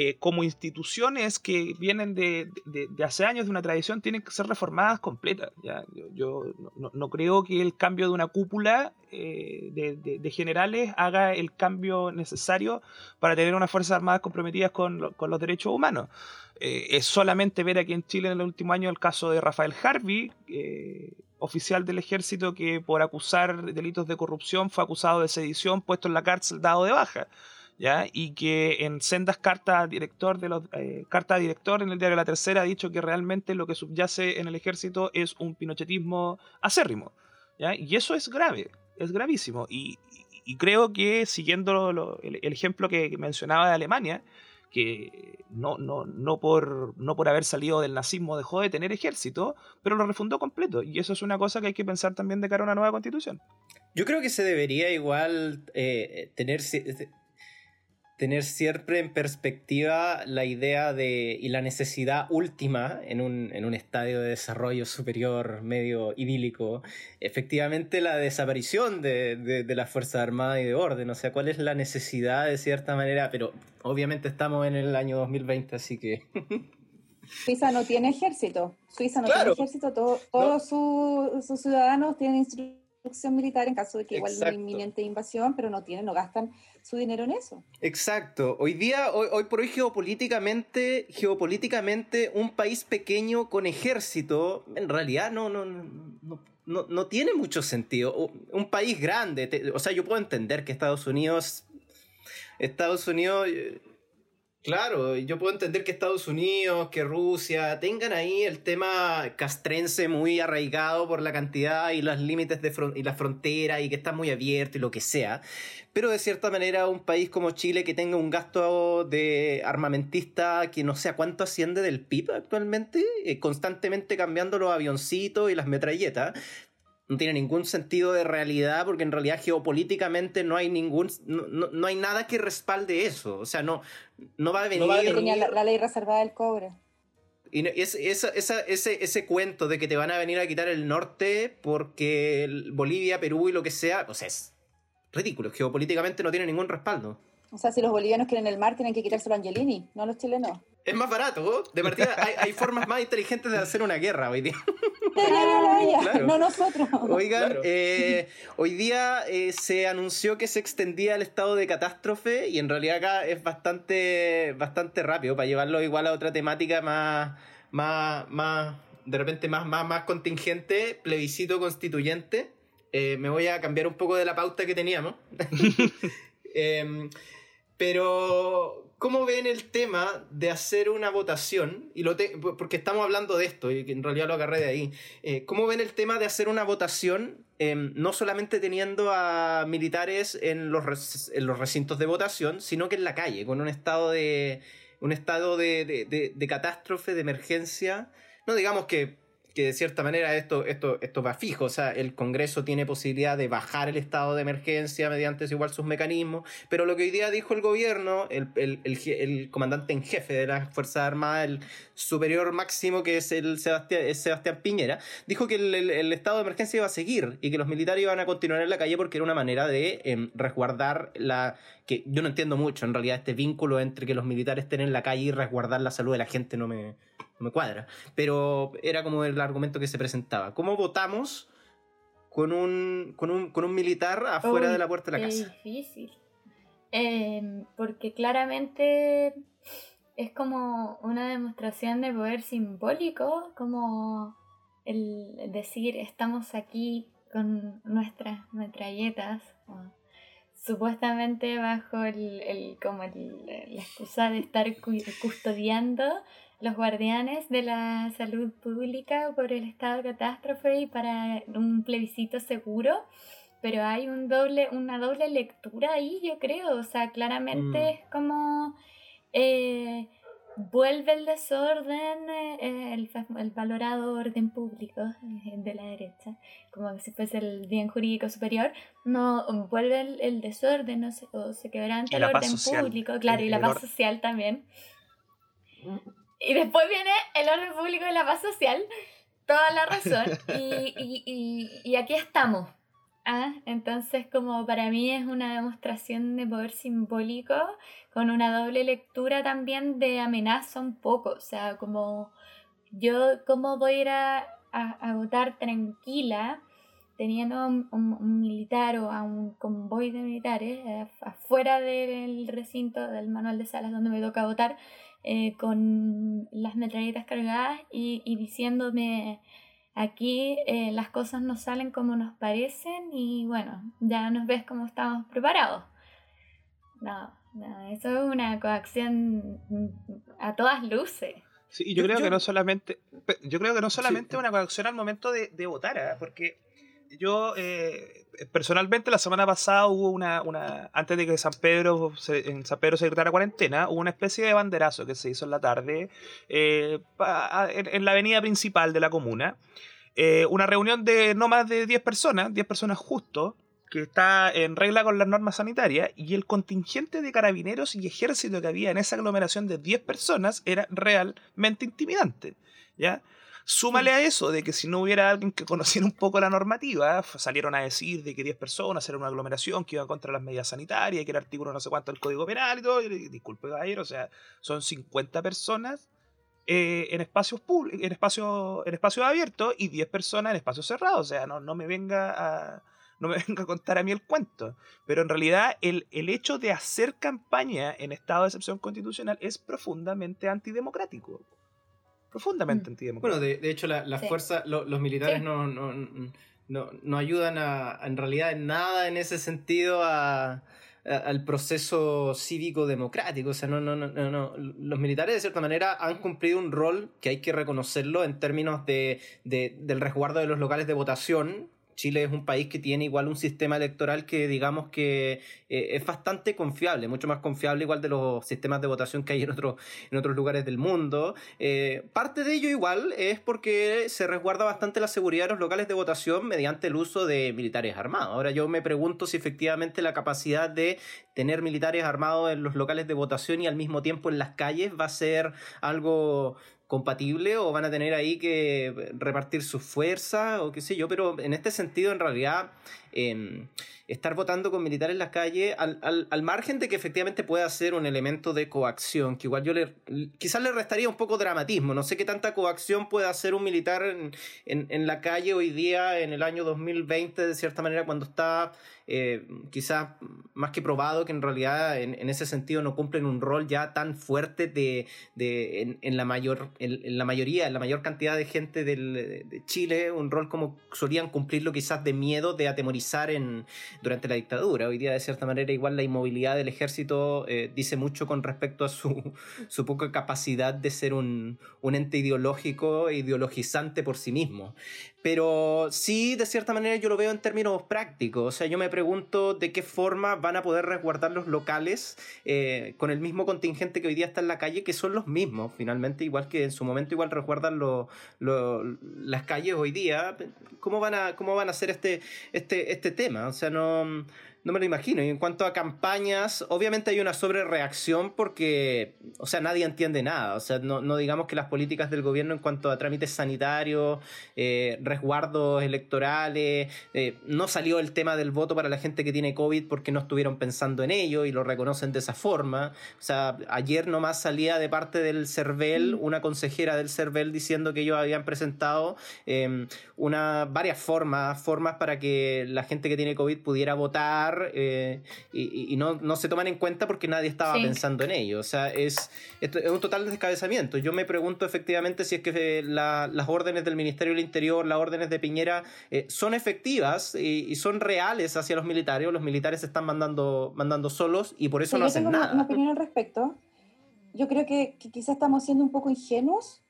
eh, como instituciones que vienen de, hace años de una tradición tienen que ser reformadas completas. ¿ya? Yo, no, creo que el cambio de una cúpula eh, de, generales haga el cambio necesario para tener unas Fuerzas Armadas comprometidas con, los derechos humanos. Eh, es solamente ver aquí en Chile en el último año el caso de Rafael Harvey, oficial del ejército que por acusar delitos de corrupción fue acusado de sedición, puesto en la cárcel, dado de baja. ¿Ya? y que en sendas cartas director de los eh, carta director en el diario La Tercera ha dicho que realmente lo que subyace en el ejército es un pinochetismo acérrimo. ¿ya? Y eso es grave, es gravísimo. Y, creo que siguiendo el, ejemplo que mencionaba de Alemania, que no, no, no, por, no por haber salido del nazismo dejó de tener ejército, pero lo refundó completo. Y eso es una cosa que hay que pensar también de cara a una nueva constitución. Yo creo que se debería igual eh, tener tener siempre en perspectiva la idea de y la necesidad última en un, en un estadio de desarrollo superior medio idílico, efectivamente la desaparición de, de, las Fuerzas Armadas y de orden, o sea, cuál es la necesidad de cierta manera, pero obviamente estamos en el año 2020, así que... Suiza no tiene ejército, Suiza no tiene ejército, todos sus ciudadanos tienen militar en caso de que igual una inminente invasión, pero no tienen, no gastan su dinero en eso. Exacto. Hoy día, hoy, hoy por hoy geopolíticamente, geopolíticamente, un país pequeño con ejército, en realidad no, no, no, no, no tiene mucho sentido. Un país grande, o sea, yo puedo entender que Estados Unidos, Estados Unidos Claro, yo puedo entender que Estados Unidos, que Rusia tengan ahí el tema castrense muy arraigado por la cantidad y los límites de y la frontera y que está muy abierto y lo que sea. Pero de cierta manera un país como Chile que tenga un gasto de armamentista que no sé a cuánto asciende del PIB actualmente, eh, constantemente cambiando los avioncitos y las metralletas, no tiene ningún sentido de realidad porque en realidad geopolíticamente no hay ningún no, no, hay nada que respalde eso o sea no no va a venir, la, ley reservada del cobre y es, esa, ese, ese cuento de que te van a venir a quitar el norte porque Bolivia, Perú y lo que sea, pues es ridículo. Geopolíticamente no tiene ningún respaldo. O sea, si los bolivianos quieren el mar, tienen que quitárselo a Angelini, no a los chilenos. Es más barato, de partida hay, hay, formas más inteligentes de hacer una guerra hoy día. no nosotros. Oigan, eh, hoy día eh, se anunció que se extendía el estado de catástrofe y en realidad acá es bastante, bastante rápido para llevarlo igual a otra temática más, más, más de repente más, más, más contingente, plebiscito constituyente. Eh, me voy a cambiar un poco de la pauta que teníamos. Em, pero ¿Cómo ven el tema de hacer una votación? Y lo porque estamos hablando de esto y en realidad lo agarré de ahí. Eh, ¿Cómo ven el tema de hacer una votación em, no solamente teniendo a militares en los, en los recintos de votación, sino que en la calle, con un estado de un estado de, de, de catástrofe, de emergencia? No digamos que que de cierta manera esto, esto, esto va fijo, o sea, el Congreso tiene posibilidad de bajar el estado de emergencia mediante igual sus mecanismos, pero lo que hoy día dijo el gobierno, el, el, el, comandante en jefe de las Fuerzas Armadas, el superior máximo que es el Sebastián, Sebastián Piñera, dijo que el, estado de emergencia iba a seguir y que los militares iban a continuar en la calle porque era una manera de em, resguardar la que yo no entiendo mucho en realidad este vínculo entre que los militares estén en la calle y resguardar la salud de la gente no me, me cuadra. Pero era como el argumento que se presentaba. ¿Cómo votamos con un, con un, con un militar afuera de la puerta de la casa? Es difícil. Em, porque claramente es como una demostración de poder simbólico, como el decir estamos aquí con nuestras metralletas, supuestamente bajo el, como la excusa de estar custodiando los guardianes de la salud pública por el estado de catástrofe y para un plebiscito seguro, pero hay un doble, una doble lectura ahí, yo creo, o sea, claramente Mm. es como eh, vuelve el desorden, eh, el, el valorado orden público eh, de la derecha, como si fuese el bien jurídico superior, no vuelve el, el desorden o se, o se quebranta el orden social. público, claro, El- y la paz social también. Y después viene el orden público y la paz social, toda la razón, y, y, y, y aquí estamos. ¿ah? Entonces, como para mí es una demostración de poder simbólico, con una doble lectura también de amenaza un poco, o sea, como yo, ¿cómo voy a ir a, a- a votar tranquila? teniendo un, un- militar o a un convoy de militares eh, af- afuera del recinto del manual de salas donde me toca votar eh, con las metralletas cargadas y, y diciéndome aquí eh, las cosas no salen como nos parecen y bueno, ya nos ves cómo estamos preparados. No, no, eso es una coacción a todas luces. Sí, y yo, creo yo- que no solamente, yo creo que no solamente Sí. una coacción al momento de, de votar, ¿ah? porque yo eh, personalmente la semana pasada hubo una, una antes de que San Pedro se- en San Pedro se declarara cuarentena, hubo una especie de banderazo que se hizo en la tarde eh, en la avenida principal de la comuna. Eh, una reunión de no más de 10 personas, 10 personas justo, que está en regla con las normas sanitarias, y el contingente de carabineros y ejército que había en esa aglomeración de 10 personas era realmente intimidante. ¿ya? Súmale a eso de que si no hubiera alguien que conociera un poco la normativa, salieron a decir de que 10 personas era una aglomeración que iba contra las medidas sanitarias, que era artículo no sé cuánto del Código Penal y todo. y disculpe, caballero, o sea, son 50 personas eh, en espacios públicos, en espacios en espacios abiertos y 10 personas en espacios cerrados. O sea, no, no me venga a no me venga a contar a mí el cuento. Pero en realidad el, el hecho de hacer campaña en estado de excepción constitucional es profundamente antidemocrático. Profundamente Mm. antidemocrático. Bueno, de, de hecho, la- las Sí. fuerzas, lo- los militares Sí. no, no, no, no ayudan a, en realidad en nada en ese sentido a, a- al proceso cívico democrático. O sea, no, no, no, no, no. Los militares, de cierta manera, han cumplido un rol que hay que reconocerlo en términos de, de- del resguardo de los locales de votación. Chile es un país que tiene igual un sistema electoral que digamos que eh, es bastante confiable, mucho más confiable igual de los sistemas de votación que hay en, otros en otros lugares del mundo. Eh, parte de ello igual es porque se resguarda bastante la seguridad de los locales de votación mediante el uso de militares armados. Ahora yo me pregunto si efectivamente la capacidad de tener militares armados en los locales de votación y al mismo tiempo en las calles va a ser algo compatible o van a tener ahí que repartir sus fuerzas o qué sé yo, pero en este sentido en realidad eh, estar votando con militares en las calles, al, al, al, margen de que efectivamente pueda ser un elemento de coacción, que igual yo le, quizás le restaría un poco dramatismo, no sé qué tanta coacción puede hacer un militar en, en, en la calle hoy día, en el año 2020, de cierta manera, cuando está eh, quizás más que probado que en realidad en, en, ese sentido no cumplen un rol ya tan fuerte de, de en, en, la mayor en, la mayoría en la mayor cantidad de gente del, de Chile un rol como solían cumplirlo quizás de miedo de atemorizar en durante la dictadura. Hoy día de cierta manera igual la inmovilidad del ejército eh, dice mucho con respecto a su, su poca capacidad de ser un, un ente ideológico e ideologizante por sí mismo pero sí, de cierta manera yo lo veo en términos prácticos. O sea, yo me pregunto de qué forma van a poder resguardar los locales eh, con el mismo contingente que hoy día está en la calle, que son los mismos, finalmente, igual que en su momento igual resguardan lo, las calles hoy día. ¿Cómo van a, cómo van a hacer este, este, este tema? O sea, no no me lo imagino. Y en cuanto a campañas, obviamente hay una sobrereacción porque, o sea, nadie entiende nada. O sea, no, no digamos que las políticas del gobierno en cuanto a trámites sanitarios, eh, resguardos electorales, eh, no salió el tema del voto para la gente que tiene COVID porque no estuvieron pensando en ello y lo reconocen de esa forma. O sea, ayer nomás salía de parte del CERVEL una consejera del CERVEL diciendo que ellos habían presentado eh, una, varias formas, formas para que la gente que tiene COVID pudiera votar eh, y, y no, no, se toman en cuenta porque nadie estaba sí. pensando en ello. O sea, es, es un total descabezamiento. Yo me pregunto efectivamente si es que la, las órdenes del Ministerio del Interior, las órdenes de Piñera, eh, son efectivas y, y, son reales hacia los militares. Los militares se están mandando, mandando solos y por eso sí, no yo hacen tengo nada. Una, una opinión al respecto. yo creo que, que quizás estamos siendo un poco ingenuos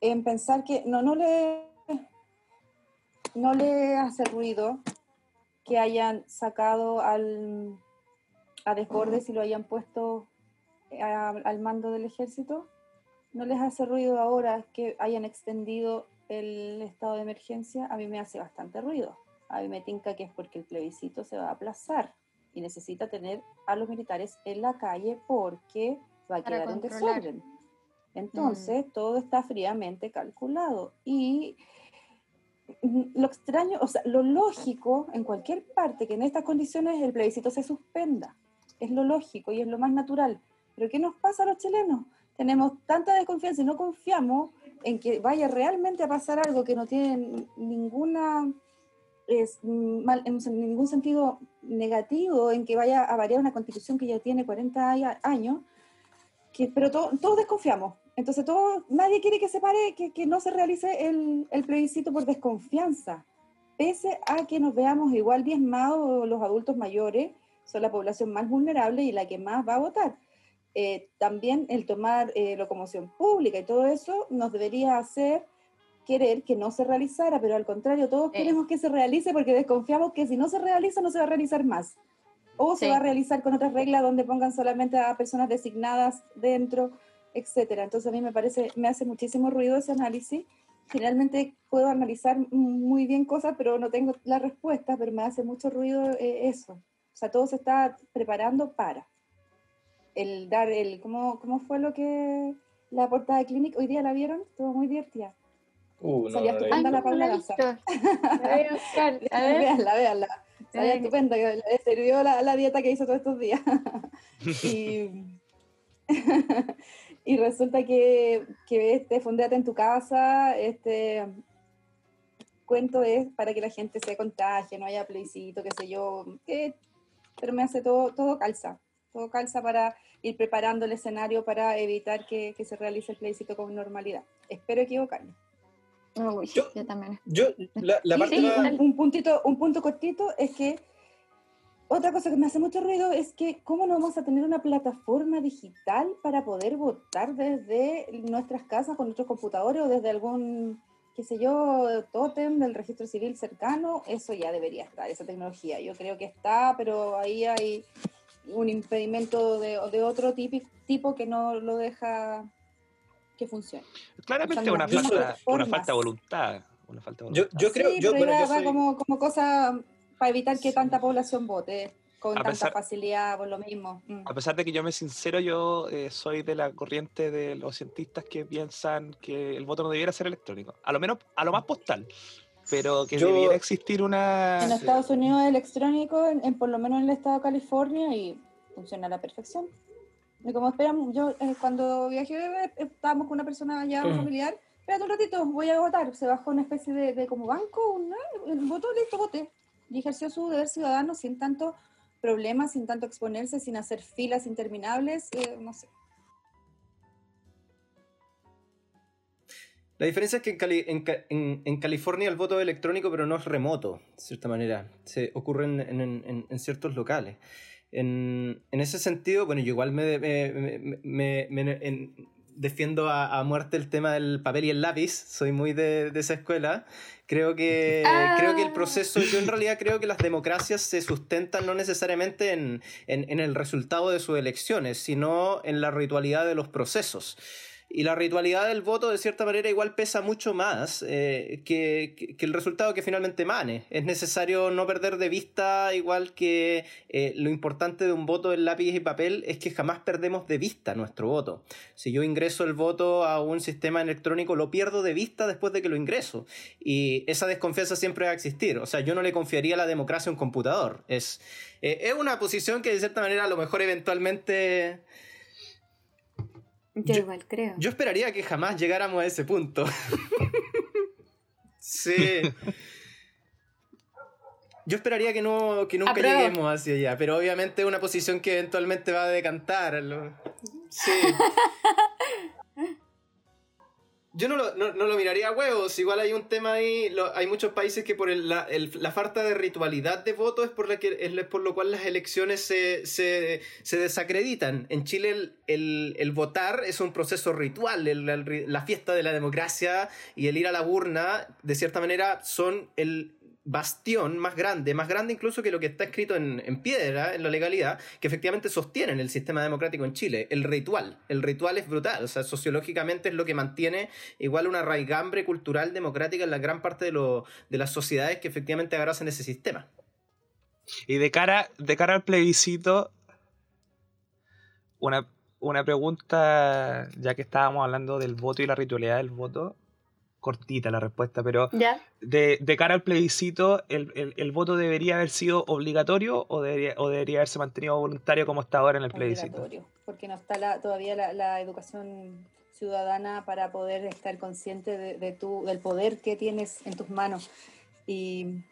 en pensar que no, no le no le hace ruido que hayan sacado al, a Desbordes y lo hayan puesto al mando del ejército. ¿No les hace ruido ahora que hayan extendido el estado de emergencia? A mí me hace bastante ruido. A mí me tinca que es porque el plebiscito se va a aplazar y necesita tener a los militares en la calle porque va a quedar en desorden. Entonces, mm. todo está fríamente calculado. Y lo extraño, o sea, lo lógico en cualquier parte que en estas condiciones el plebiscito se suspenda. Es lo lógico y es lo más natural. Pero ¿qué nos pasa a los chilenos? Tenemos tanta desconfianza y no confiamos en que vaya realmente a pasar algo que no tiene ninguna es mal, en ningún sentido negativo, en que vaya a variar una constitución que ya tiene 40 años, que, pero todos desconfiamos. Entonces todo, nadie quiere que se pare, que, que no se realice el, el, plebiscito por desconfianza, pese a que nos veamos igual diezmados los adultos mayores, son la población más vulnerable y la que más va a votar. Eh, también el tomar eh, locomoción pública y todo eso nos debería hacer querer que no se realizara, pero al contrario, todos eh. queremos que se realice porque desconfiamos que si no se realiza no se va a realizar más. O se va a realizar con otras reglas donde pongan solamente a personas designadas dentro etcétera. Entonces a mí me parece, me hace muchísimo ruido ese análisis. Generalmente puedo analizar muy bien cosas, pero no tengo la respuesta, pero me hace mucho ruido eh, eso. O sea, todo se está preparando para el dar el, ¿cómo, cómo fue lo que la portada de Clinic hoy día la vieron? Estuvo muy divertida. Uh, Salía no, estupenda la Paula Gaza. Veanla, veanla. Salía estupenda, que le sirvió la, la dieta que hizo todos estos días. y y resulta que, que este Fundate en tu casa, este cuento es para que la gente se contagie, no haya plebiscito, qué sé yo, pero me hace todo, todo calza, todo calza para ir preparando el escenario para evitar que, que se realice el plebiscito con normalidad. Espero equivocarme. yo, también. Yo, la, la parte un, puntito, un punto cortito es que otra cosa que me hace mucho ruido es que cómo no vamos a tener una plataforma digital para poder votar desde nuestras casas con nuestros computadores o desde algún, qué sé yo, tótem del registro civil cercano. Eso ya debería estar, esa tecnología. Yo creo que está, pero ahí hay un impedimento de, de otro tipo, tipo que no lo deja que funcione. Claramente una falta, una falta de voluntad. Una falta de voluntad. Yo, yo creo, sí, yo, pero yo soy... como, como cosa para evitar que tanta población vote con tanta facilidad por lo mismo. Mm. A pesar de que yo me sincero, yo eh, soy de la corriente de los cientistas que piensan que el voto no debiera ser electrónico, a lo menos a lo más postal, pero que debiera existir una... En Estados Unidos es electrónico, en, por lo menos en el estado de California, y funciona a la perfección. Y como esperamos, yo eh, cuando viajé, eh, estábamos con una persona ya, un mm. familiar, espérate un ratito, voy a votar. Se bajó una especie de, de como banco, un, voto, listo, voté y ejerció su deber ciudadano sin tanto problema, sin tanto exponerse, sin hacer filas interminables, eh, no sé. La diferencia es que en, California el voto es electrónico, pero no es remoto, de cierta manera. Se ocurre en, ciertos locales. En, ese sentido, bueno, yo igual me, defiendo a, muerte el tema del papel y el lápiz, soy muy de, esa escuela. Creo que, creo que el ah. proceso, yo en realidad creo que las democracias se sustentan no necesariamente en, en el resultado de sus elecciones, sino en la ritualidad de los procesos. Y la ritualidad del voto, de cierta manera, igual pesa mucho más eh, que, el resultado que finalmente mane. Es necesario no perder de vista, igual que eh, lo importante de un voto en lápiz y papel, es que jamás perdemos de vista nuestro voto. Si yo ingreso el voto a un sistema electrónico, lo pierdo de vista después de que lo ingreso. Y esa desconfianza siempre va a existir. O sea, yo no le confiaría la democracia a un computador. Es, eh, es una posición que, de cierta manera, a lo mejor eventualmente yo, igual creo. Yo esperaría que jamás llegáramos a ese punto. sí. Yo esperaría que, no, que nunca lleguemos hacia allá, pero obviamente es una posición que eventualmente va a decantar. Sí. yo no lo, no, lo, miraría a huevos, igual hay un tema ahí, hay muchos países que por la, falta de ritualidad de voto es por, la que, es por lo cual las elecciones se, se, se desacreditan. En Chile el, el, votar es un proceso ritual, la fiesta de la democracia y el ir a la urna, de cierta manera, son el, bastión más grande, más grande incluso que lo que está escrito en, piedra, en la legalidad, que efectivamente sostienen el sistema democrático en Chile, el ritual. El ritual es brutal, o sea, sociológicamente es lo que mantiene igual una raigambre cultural democrática en la gran parte de, de las sociedades que efectivamente abrazan ese sistema. Y de cara, de cara al plebiscito, una, una pregunta, ya que estábamos hablando del voto y la ritualidad del voto, cortita la respuesta, pero de, de, cara al plebiscito, el, el, voto debería haber sido obligatorio o debería, o debería haberse mantenido voluntario como está ahora en el plebiscito? porque no está la, todavía la, la, educación ciudadana para poder estar consciente de, de tu, del poder que tienes en tus manos. Y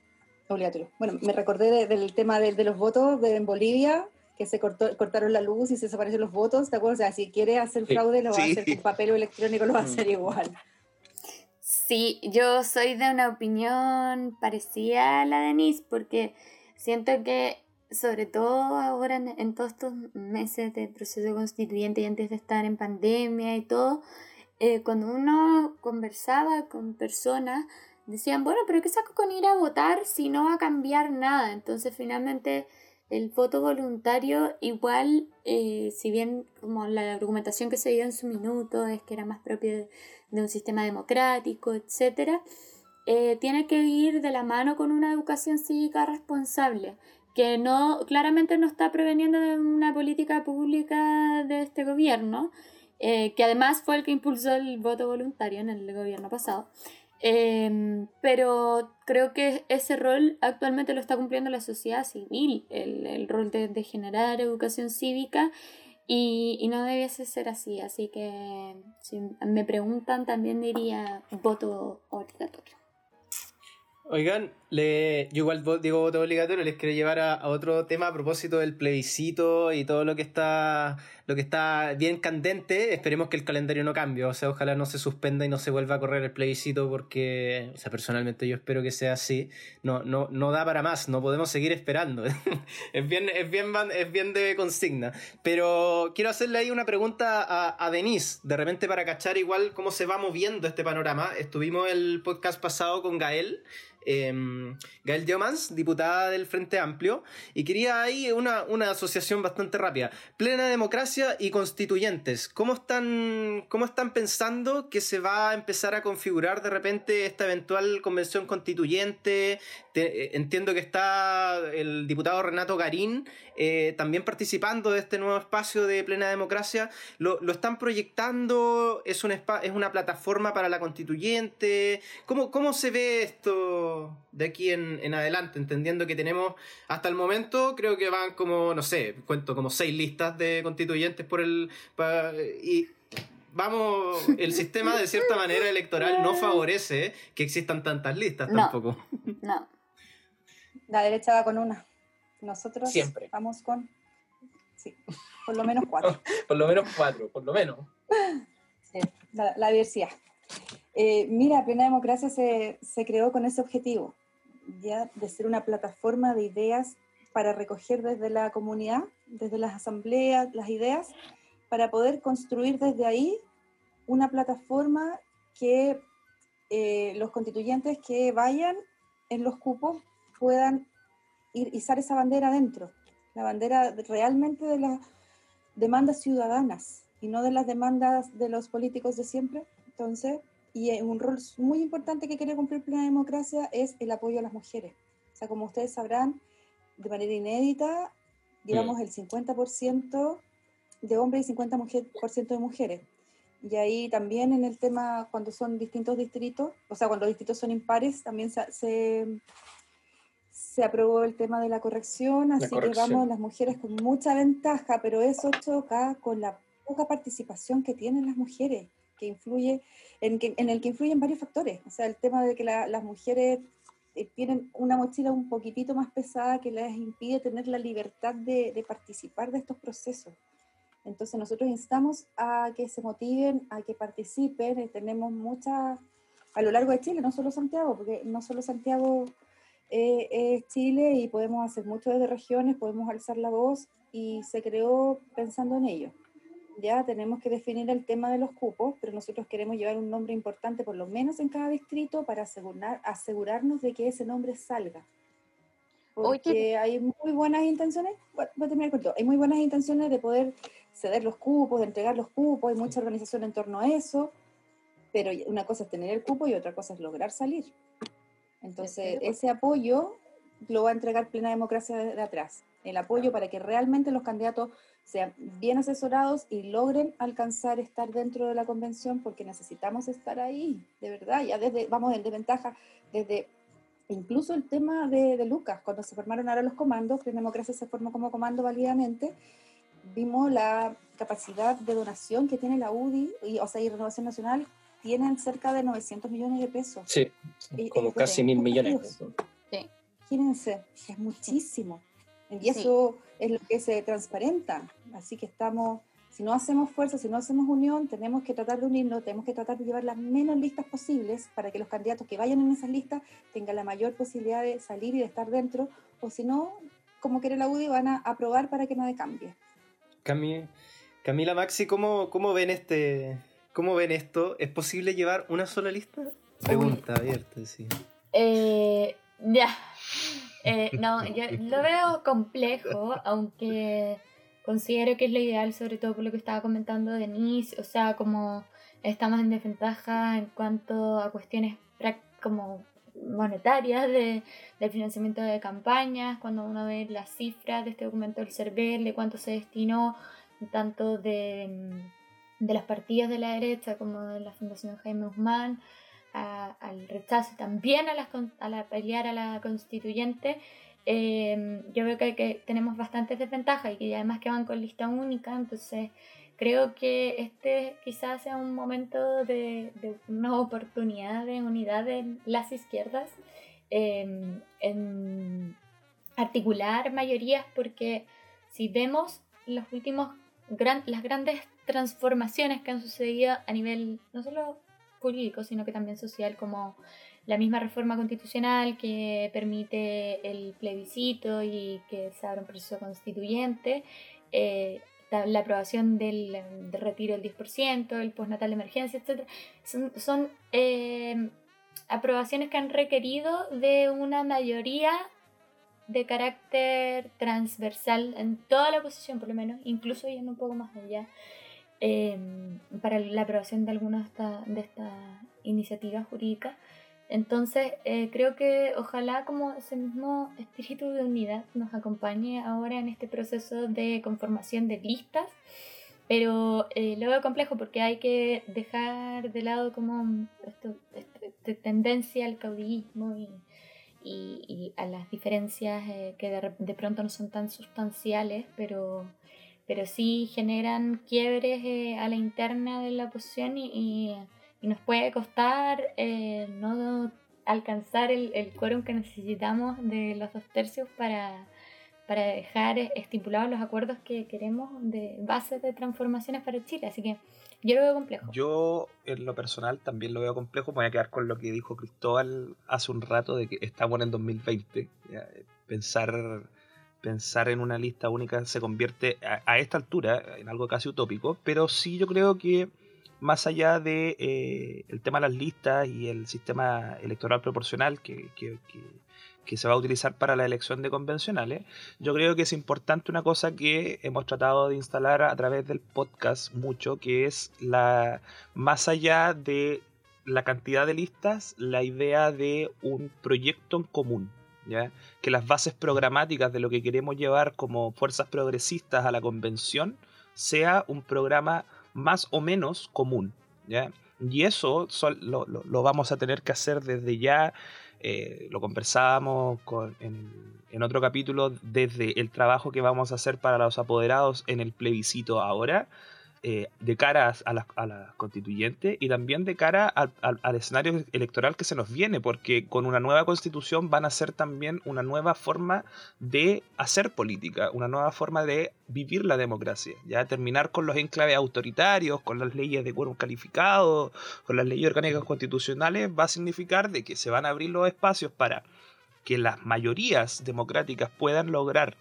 obligatorio. Bueno, me recordé del tema de, de, los votos de, en Bolivia, que se cortó, cortaron la luz y se desaparecen los votos, ¿te acuerdas? O sea, si quiere hacer fraude, lo va a hacer con papel o electrónico, lo va a hacer igual. Sí, yo soy de una opinión parecida a la de Denise porque siento que sobre todo ahora en, todos estos meses de proceso constituyente y antes de estar en pandemia y todo, eh, cuando uno conversaba con personas, decían, bueno, pero ¿qué saco con ir a votar si no va a cambiar nada? Entonces finalmente el voto voluntario igual, eh, si bien como la argumentación que se dio en su minuto es que era más propio de, un sistema democrático, etc., eh, tiene que ir de la mano con una educación cívica responsable, que no claramente no está preveniendo de una política pública de este gobierno, eh, que además fue el que impulsó el voto voluntario en el gobierno pasado. Em, pero creo que ese rol actualmente lo está cumpliendo la sociedad civil, el, el rol de, de, generar educación cívica y, y, no debiese ser así. Así que si me preguntan también diría voto obligatorio. Oigan, le, yo igual digo voto obligatorio, les quiero llevar a, otro tema a propósito del plebiscito y todo lo que está lo que está bien candente. Esperemos que el calendario no cambie, o sea, ojalá no se suspenda y no se vuelva a correr el plebiscito porque, o sea, personalmente yo espero que sea así. No, no, no da para más, no podemos seguir esperando. es bien, es bien, es bien de consigna. Pero quiero hacerle ahí una pregunta a, a Denise, de repente para cachar igual cómo se va moviendo este panorama. Estuvimos el podcast pasado con Gael eh, Gael Diomans, diputada del Frente Amplio, y quería ahí una, una, asociación bastante rápida. Plena democracia y constituyentes. ¿Cómo están, ¿Cómo están pensando que se va a empezar a configurar de repente esta eventual convención constituyente? Eh, entiendo que está el diputado Renato Garín eh, también participando de este nuevo espacio de plena democracia. ¿Lo, lo están proyectando? ¿Es, un ¿Es una plataforma para la constituyente? ¿Cómo, cómo se ve esto de aquí en, en, adelante? Entendiendo que tenemos hasta el momento, creo que van como, no sé, cuento como seis listas de constituyentes por el... y vamos, el sistema de cierta manera electoral no favorece que existan tantas listas tampoco. No. La derecha va con una. Nosotros Siempre. vamos con. Sí, por lo menos cuatro. por lo menos cuatro, por lo menos. Sí, la, diversidad. Eh, mira, Plena Democracia se, se creó con ese objetivo, ya de ser una plataforma de ideas para recoger desde la comunidad, desde las asambleas, las ideas, para poder construir desde ahí una plataforma que eh, los constituyentes que vayan en los cupos puedan ir, izar esa bandera adentro, la bandera realmente de las demandas ciudadanas y no de las demandas de los políticos de siempre. Entonces, y un rol muy importante que quiere cumplir Plena Democracia es el apoyo a las mujeres. O sea, como ustedes sabrán, de manera inédita, llevamos el 50% de hombres y 50% de mujeres. Y ahí también en el tema, cuando son distintos distritos, o sea, cuando los distritos son impares, también se, se aprobó el tema de la corrección, así que vamos las mujeres con mucha ventaja, pero eso choca con la poca participación que tienen las mujeres, que influye, en, que, en el que influyen varios factores. O sea, el tema de que las mujeres eh, tienen una mochila un poquitito más pesada que les impide tener la libertad de, de participar de estos procesos. Entonces nosotros instamos a que se motiven, a que participen, eh, tenemos muchas a lo largo de Chile, no solo Santiago, porque no solo Santiago eh, es Chile y podemos hacer mucho desde regiones, podemos alzar la voz y se creó pensando en ello. Ya tenemos que definir el tema de los cupos, pero nosotros queremos llevar un nombre importante por lo menos en cada distrito para asegurar, asegurarnos de que ese nombre salga. Porque hay muy buenas intenciones, voy a terminar corto, hay muy buenas intenciones de poder ceder los cupos, de entregar los cupos, hay mucha organización en torno a eso, pero una cosa es tener el cupo y otra cosa es lograr salir. Entonces, ese apoyo lo va a entregar Plena Democracia de, atrás. El apoyo para que realmente los candidatos sean bien asesorados y logren alcanzar estar dentro de la convención porque necesitamos estar ahí, de verdad. Ya desde, vamos en desventaja, desde incluso el tema de, Lucas, cuando se formaron ahora los comandos, Plena Democracia se formó como comando válidamente, vimos la capacidad de donación que tiene la UDI, y, o sea, y Renovación Nacional, tienen cerca de 900 millones de pesos. Sí, como casi mil millones. Sí. Imagínense, es muchísimo. Y eso es lo que se transparenta. Así que estamos, si no hacemos fuerza, si no hacemos unión, tenemos que tratar de unirnos, tenemos que tratar de llevar las menos listas posibles para que los candidatos que vayan en esas listas tengan la mayor posibilidad de salir y de estar dentro, o si no, como quiere la UDI, van a aprobar para que no de cambie. Camila Maxi, ¿cómo, ¿cómo ven este, cómo ven esto? ¿Es posible llevar una sola lista? Pregunta abierta, sí. Eh, ya. Eh, no, yo lo veo complejo, aunque considero que es lo ideal, sobre todo por lo que estaba comentando Denise, o sea, como estamos en desventaja en cuanto a cuestiones como monetarias de, del financiamiento de campañas, cuando uno ve las cifras de este documento del CERVEL, de cuánto se destinó tanto de, de las partidas de la derecha como de la Fundación Jaime Guzmán, al rechazo también a, la, a la pelear a la constituyente, eh, yo veo que, que, tenemos bastantes desventajas y que además que van con lista única, entonces creo que este quizás sea un momento de, de una oportunidad de unidad de las izquierdas em, en articular mayorías porque si vemos los últimos gran, las grandes transformaciones que han sucedido a nivel no solo político sino que también social como la misma reforma constitucional que permite el plebiscito y que se abra un proceso constituyente eh, la aprobación del, retiro del 10%, el postnatal de emergencia, etc. Son, eh, aprobaciones que han requerido de una mayoría de carácter transversal en toda la oposición, por lo menos, incluso yendo un poco más allá, eh, para la aprobación de algunas de estas iniciativas jurídicas. Entonces, eh, creo que ojalá como ese mismo espíritu de unidad nos acompañe ahora en este proceso de conformación de listas, pero eh, lo veo complejo porque hay que dejar de lado como esto, este, tendencia al caudillismo y, y, a las diferencias eh, que de, pronto no son tan sustanciales, pero, pero sí generan quiebres a la interna de la oposición y nos puede costar eh, no alcanzar el, el quórum que necesitamos de los dos tercios para, para dejar estipulados los acuerdos que queremos de bases de transformaciones para Chile. Así que yo lo veo complejo. Yo, en lo personal, también lo veo complejo. Voy a quedar con lo que dijo Cristóbal hace un rato de que estamos en el 2020. Pensar, pensar en una lista única se convierte a, esta altura en algo casi utópico, pero sí yo creo que más allá de eh, el tema de las listas y el sistema electoral proporcional que, que, se va a utilizar para la elección de convencionales, yo creo que es importante una cosa que hemos tratado de instalar a través del podcast mucho, que es la más allá de la cantidad de listas, la idea de un proyecto en común. Que las bases programáticas de lo que queremos llevar como fuerzas progresistas a la convención sea un programa más o menos común. ¿ya? Y eso lo, vamos a tener que hacer desde ya. Eh, lo conversábamos con, en, en, otro capítulo desde el trabajo que vamos a hacer para los apoderados en el plebiscito ahora. Eh, de cara a las la constituyentes y también de cara al escenario electoral que se nos viene, porque con una nueva constitución van a ser también una nueva forma de hacer política, una nueva forma de vivir la democracia, ya terminar con los enclaves autoritarios, con las leyes de quórum calificado, con las leyes orgánicas constitucionales, va a significar de que se van a abrir los espacios para que las mayorías democráticas puedan lograr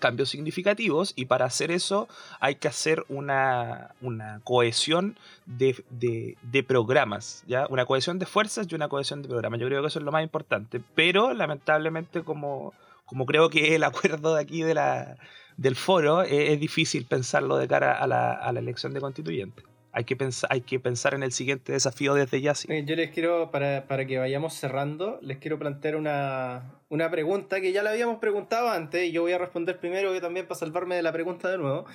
cambios significativos y para hacer eso hay que hacer una, una cohesión de, de, programas, ¿ya? Una cohesión de fuerzas y una cohesión de programas. Yo creo que eso es lo más importante, pero lamentablemente como, como creo que el acuerdo de aquí de la, del foro es, es difícil pensarlo de cara a la, a la elección de constituyentes hay que, pensar, hay que pensar en el siguiente desafío desde ya. Yo les quiero, para, para, que vayamos cerrando, les quiero plantear una, una pregunta que ya la habíamos preguntado antes y yo voy a responder primero yo también para salvarme de la pregunta de nuevo.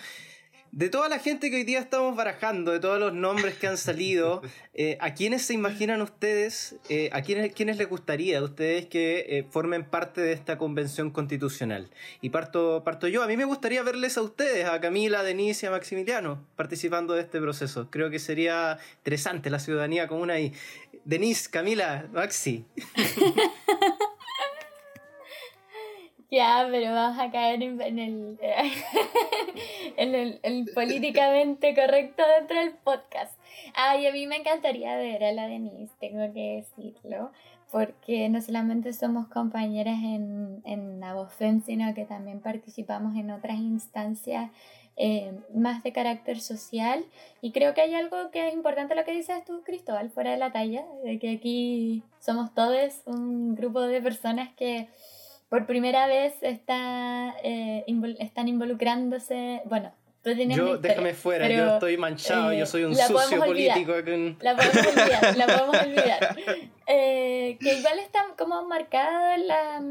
De toda la gente que hoy día estamos barajando, de todos los nombres que han salido, eh, ¿a quiénes se imaginan ustedes, eh, a quiénes, quiénes les gustaría a ustedes que eh, formen parte de esta convención constitucional? Y parto, parto yo, a mí me gustaría verles a ustedes, a Camila, Denise y a Maximiliano, participando de este proceso. Creo que sería interesante la ciudadanía común ahí. Denise, Camila, Maxi. Ya, pero vamos a caer en, el, en el, políticamente correcto dentro del podcast. Ay, a mí me encantaría ver a la Denise, tengo que decirlo, porque no solamente somos compañeras en, en Abofen, sino que también participamos en otras instancias eh, más de carácter social. Y creo que hay algo que es importante lo que dices tú, Cristóbal, fuera de la talla, de que aquí somos todos un grupo de personas que por primera vez está, eh, están involucrándose, bueno, yo, déjame fuera, yo estoy manchado, yo soy un eh, sucio político. La podemos olvidar, la podemos olvidar. Eh, que igual está como marcada la,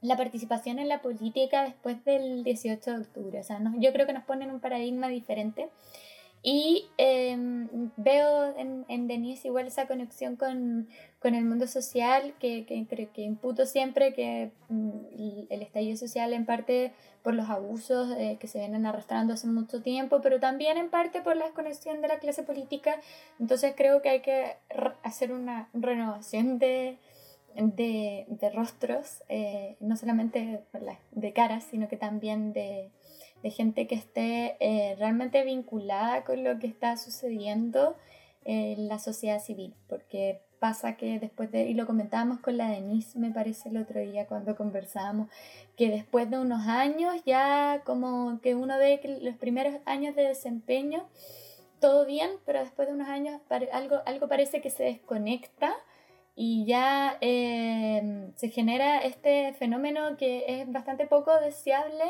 la participación en la política después del 18 de octubre. O sea, yo creo que nos ponen un paradigma diferente. Y em, veo en, en, Denise igual esa conexión con, con el mundo social que, que, que, imputo siempre que mm, el estallido social en parte por los abusos eh, que se vienen arrastrando hace mucho tiempo, pero también en parte por la desconexión de la clase política. Entonces creo que hay que hacer una renovación de, de, de rostros, eh, no solamente de caras, sino que también de de gente que esté eh, realmente vinculada con lo que está sucediendo en la sociedad civil, porque pasa que después de, y lo comentábamos con la Denise, me parece el otro día cuando conversábamos, que después de unos años ya como que uno ve que los primeros años de desempeño, todo bien, pero después de unos años algo, algo parece que se desconecta y ya eh, se genera este fenómeno que es bastante poco deseable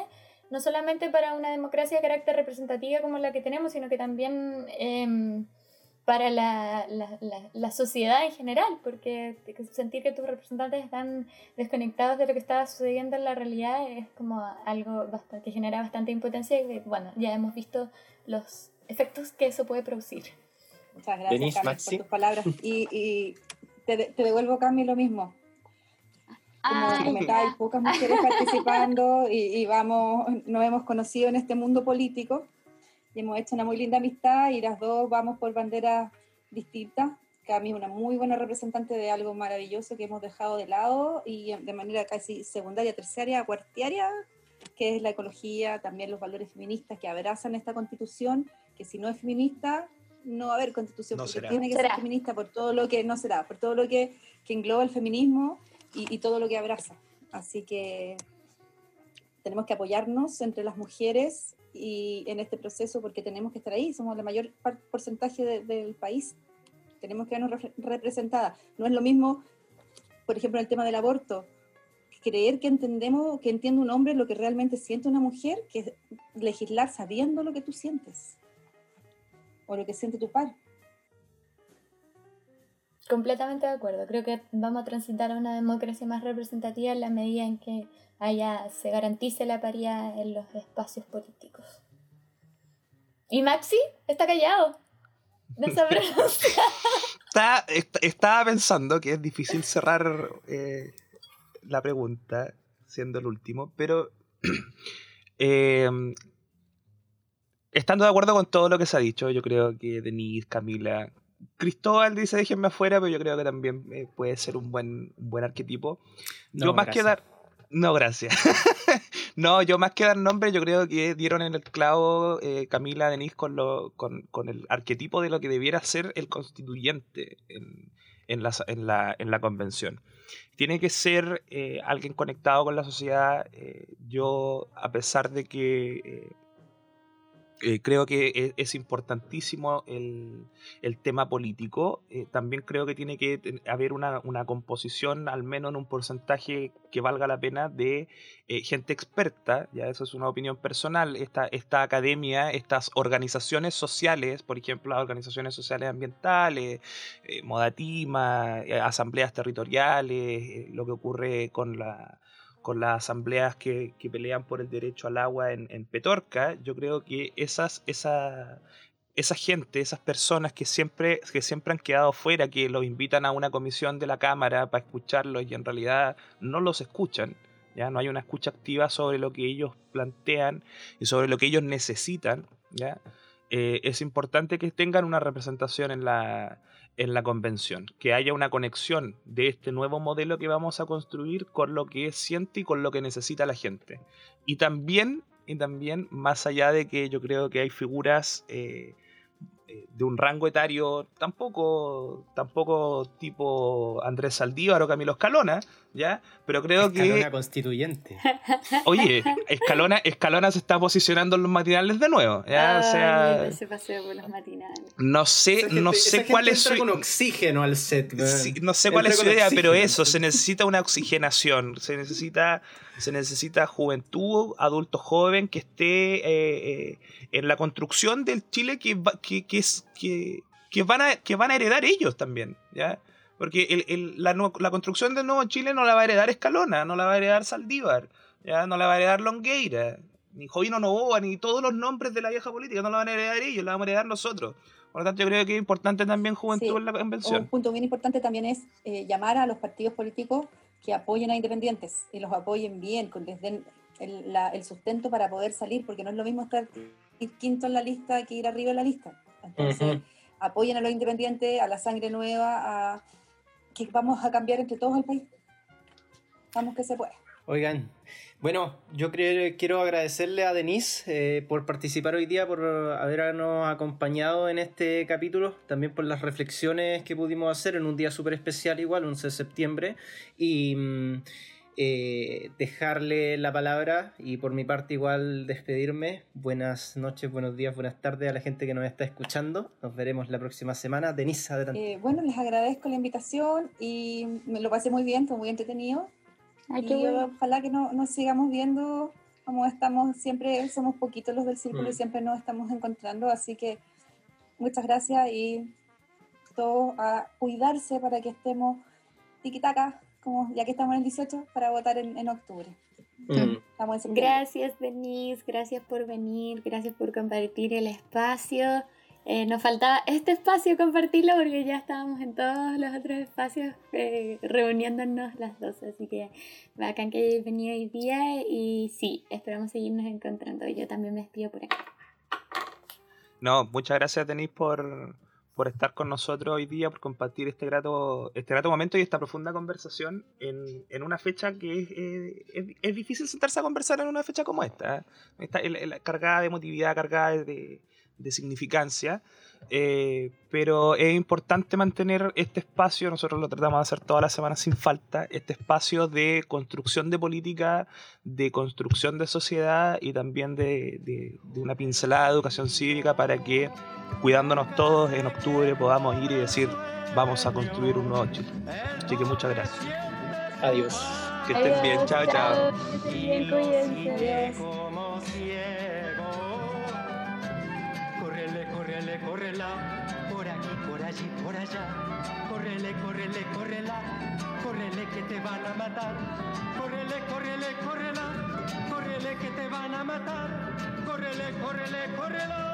no solamente para una democracia de carácter representativa como la que tenemos, sino que también em, para la, la, sociedad en general, porque sentir que tus representantes están desconectados de lo que está sucediendo en la realidad es como algo bastante, que genera bastante impotencia y bueno, ya hemos visto los efectos que eso puede producir. Muchas gracias, por tus palabras. Y, y te, te devuelvo, Cami, lo mismo como ah, hay pocas mujeres participando y, vamos, nos hemos conocido en este mundo político y hemos hecho una muy linda amistad y las dos vamos por banderas distintas. Cami es una muy buena representante de algo maravilloso que hemos dejado de lado y de manera casi secundaria, terciaria, cuartiaria, que es la ecología, también los valores feministas que abrazan esta constitución, que si no es feminista no va a haber constitución, porque tiene que ser feminista por todo lo que no será, por todo lo que, que engloba el feminismo y, todo lo que abraza. Así que tenemos que apoyarnos entre las mujeres y en este proceso porque tenemos que estar ahí, somos el mayor porcentaje del país, tenemos que vernos representadas. No es lo mismo, por ejemplo, el tema del aborto, creer que entendemos, que entiende un hombre lo que realmente siente una mujer, que legislar sabiendo lo que tú sientes o lo que siente tu par. Completamente de acuerdo. Creo que vamos a transitar a una democracia más representativa en la medida en que haya, se garantice la paridad en los espacios políticos. ¿Y Maxi? Está callado. No está, estaba pensando que es difícil cerrar eh, la pregunta, siendo el último, pero eh, estando de acuerdo con todo lo que se ha dicho, yo creo que Denise, Camila, Cristóbal dice déjenme afuera, pero yo creo que también eh, puede ser un buen, un buen arquetipo. yo más que dar... No, gracias. no, yo más que dar nombre, yo creo que dieron en el clavo eh, Camila Denise con, lo, con, con, el arquetipo de lo que debiera ser el constituyente en, en, la, en, la, en la convención. Tiene que ser eh, alguien conectado con la sociedad. Eh, yo, a pesar de que eh, creo que e, es, importantísimo el, tema político. Eh, también creo que tiene que haber una, composición, al menos en un porcentaje que valga la pena, de eh, gente experta. Ya eso es una opinión personal. Esta, esta academia, estas organizaciones sociales, por ejemplo, las organizaciones sociales ambientales, Modatima, asambleas territoriales, lo que ocurre con la con las asambleas que, pelean por el derecho al agua en, Petorca, yo creo que esas, esa, esa gente, esas personas que siempre, que siempre han quedado fuera, que los invitan a una comisión de la Cámara para escucharlos y en realidad no los escuchan, ya no hay una escucha activa sobre lo que ellos plantean y sobre lo que ellos necesitan, ¿ya? Eh, es importante que tengan una representación en la, en la convención, que haya una conexión de este nuevo modelo que vamos a construir con lo que siente y con lo que necesita la gente. Y también, y también más allá de que yo creo que hay figuras eh, de un rango etario tampoco, tampoco tipo Andrés Saldívar o Camilo Escalona, ¿ya? Pero creo que... Escalona constituyente. Oye, Escalona, Escalona se está posicionando en los matinales de nuevo, ¿ya? o sea... Se paseo por los matinales. No sé, no sé cuál es su... con oxígeno al set. no sé cuál es su idea, pero eso, se necesita una oxigenación, se necesita, se necesita juventud, adulto joven que esté eh, eh, en la construcción del Chile que, que, que que, que, van a, que van a heredar ellos también, ¿ya? Porque el, el, la, la, construcción del nuevo Chile no la va a heredar Escalona, no la va a heredar Saldívar, ¿ya? no la va a heredar Longueira, ni Jovino Novoa, ni todos los nombres de la vieja política, no la van a heredar ellos, la vamos a heredar nosotros. Por lo tanto, yo creo que es importante también juventud en la convención. Un punto bien importante también es eh, llamar a los partidos políticos que apoyen a independientes y los apoyen bien, que les den el, la, el sustento para poder salir, porque no es lo mismo estar quinto en la lista que ir arriba en la lista. Entonces, apoyen a los independientes, a la sangre nueva, a que vamos a cambiar entre todos el país. Vamos que se puede. Oigan, bueno, yo quiero agradecerle a Denise eh, por participar hoy día, por habernos acompañado en este capítulo, también por las reflexiones que pudimos hacer en un día súper especial igual, 11 de septiembre. Y mm, eh, dejarle la palabra y por mi parte igual despedirme. Buenas noches, buenos días, buenas tardes a la gente que nos está escuchando. Nos veremos la próxima semana. Denise, adelante. Eh, bueno, les agradezco la invitación y me lo pasé muy bien, fue muy entretenido. y ojalá que no, nos sigamos viendo como estamos siempre, somos poquitos los del círculo y mm. siempre nos estamos encontrando, así que muchas gracias y todo a cuidarse para que estemos tiquitaca como ya que estamos en el 18, para votar en, octubre. Mm. gracias, Denise, gracias por venir, gracias por compartir el espacio. Eh, nos faltaba este espacio compartirlo porque ya estábamos en todos los otros espacios eh, reuniéndonos las dos, así que bacán que hayáis venido hoy día y sí, esperamos seguirnos encontrando. Yo también me despido por acá. No, muchas gracias Denise por, por estar con nosotros hoy día, por compartir este grato, este grato momento y esta profunda conversación en, en una fecha que es, eh, es, difícil sentarse a conversar en una fecha como esta. ¿eh? cargada de emotividad, cargada de, de significancia. Eh, pero es importante mantener este espacio, nosotros lo tratamos de hacer todas las semanas sin falta, este espacio de construcción de política, de construcción de sociedad y también de, de, una pincelada de educación cívica para que, cuidándonos todos, en octubre podamos ir y decir, vamos a construir un nuevo Chile. Así que muchas gracias. Adiós. Que estén bien, chao, chao. Por aquí, por allí, por allá. Córrele, córrele, córrela, córrele que te van a matar. Córrele, córrele, córrela, córrele que te van a matar. Córrele, córrele, córrela.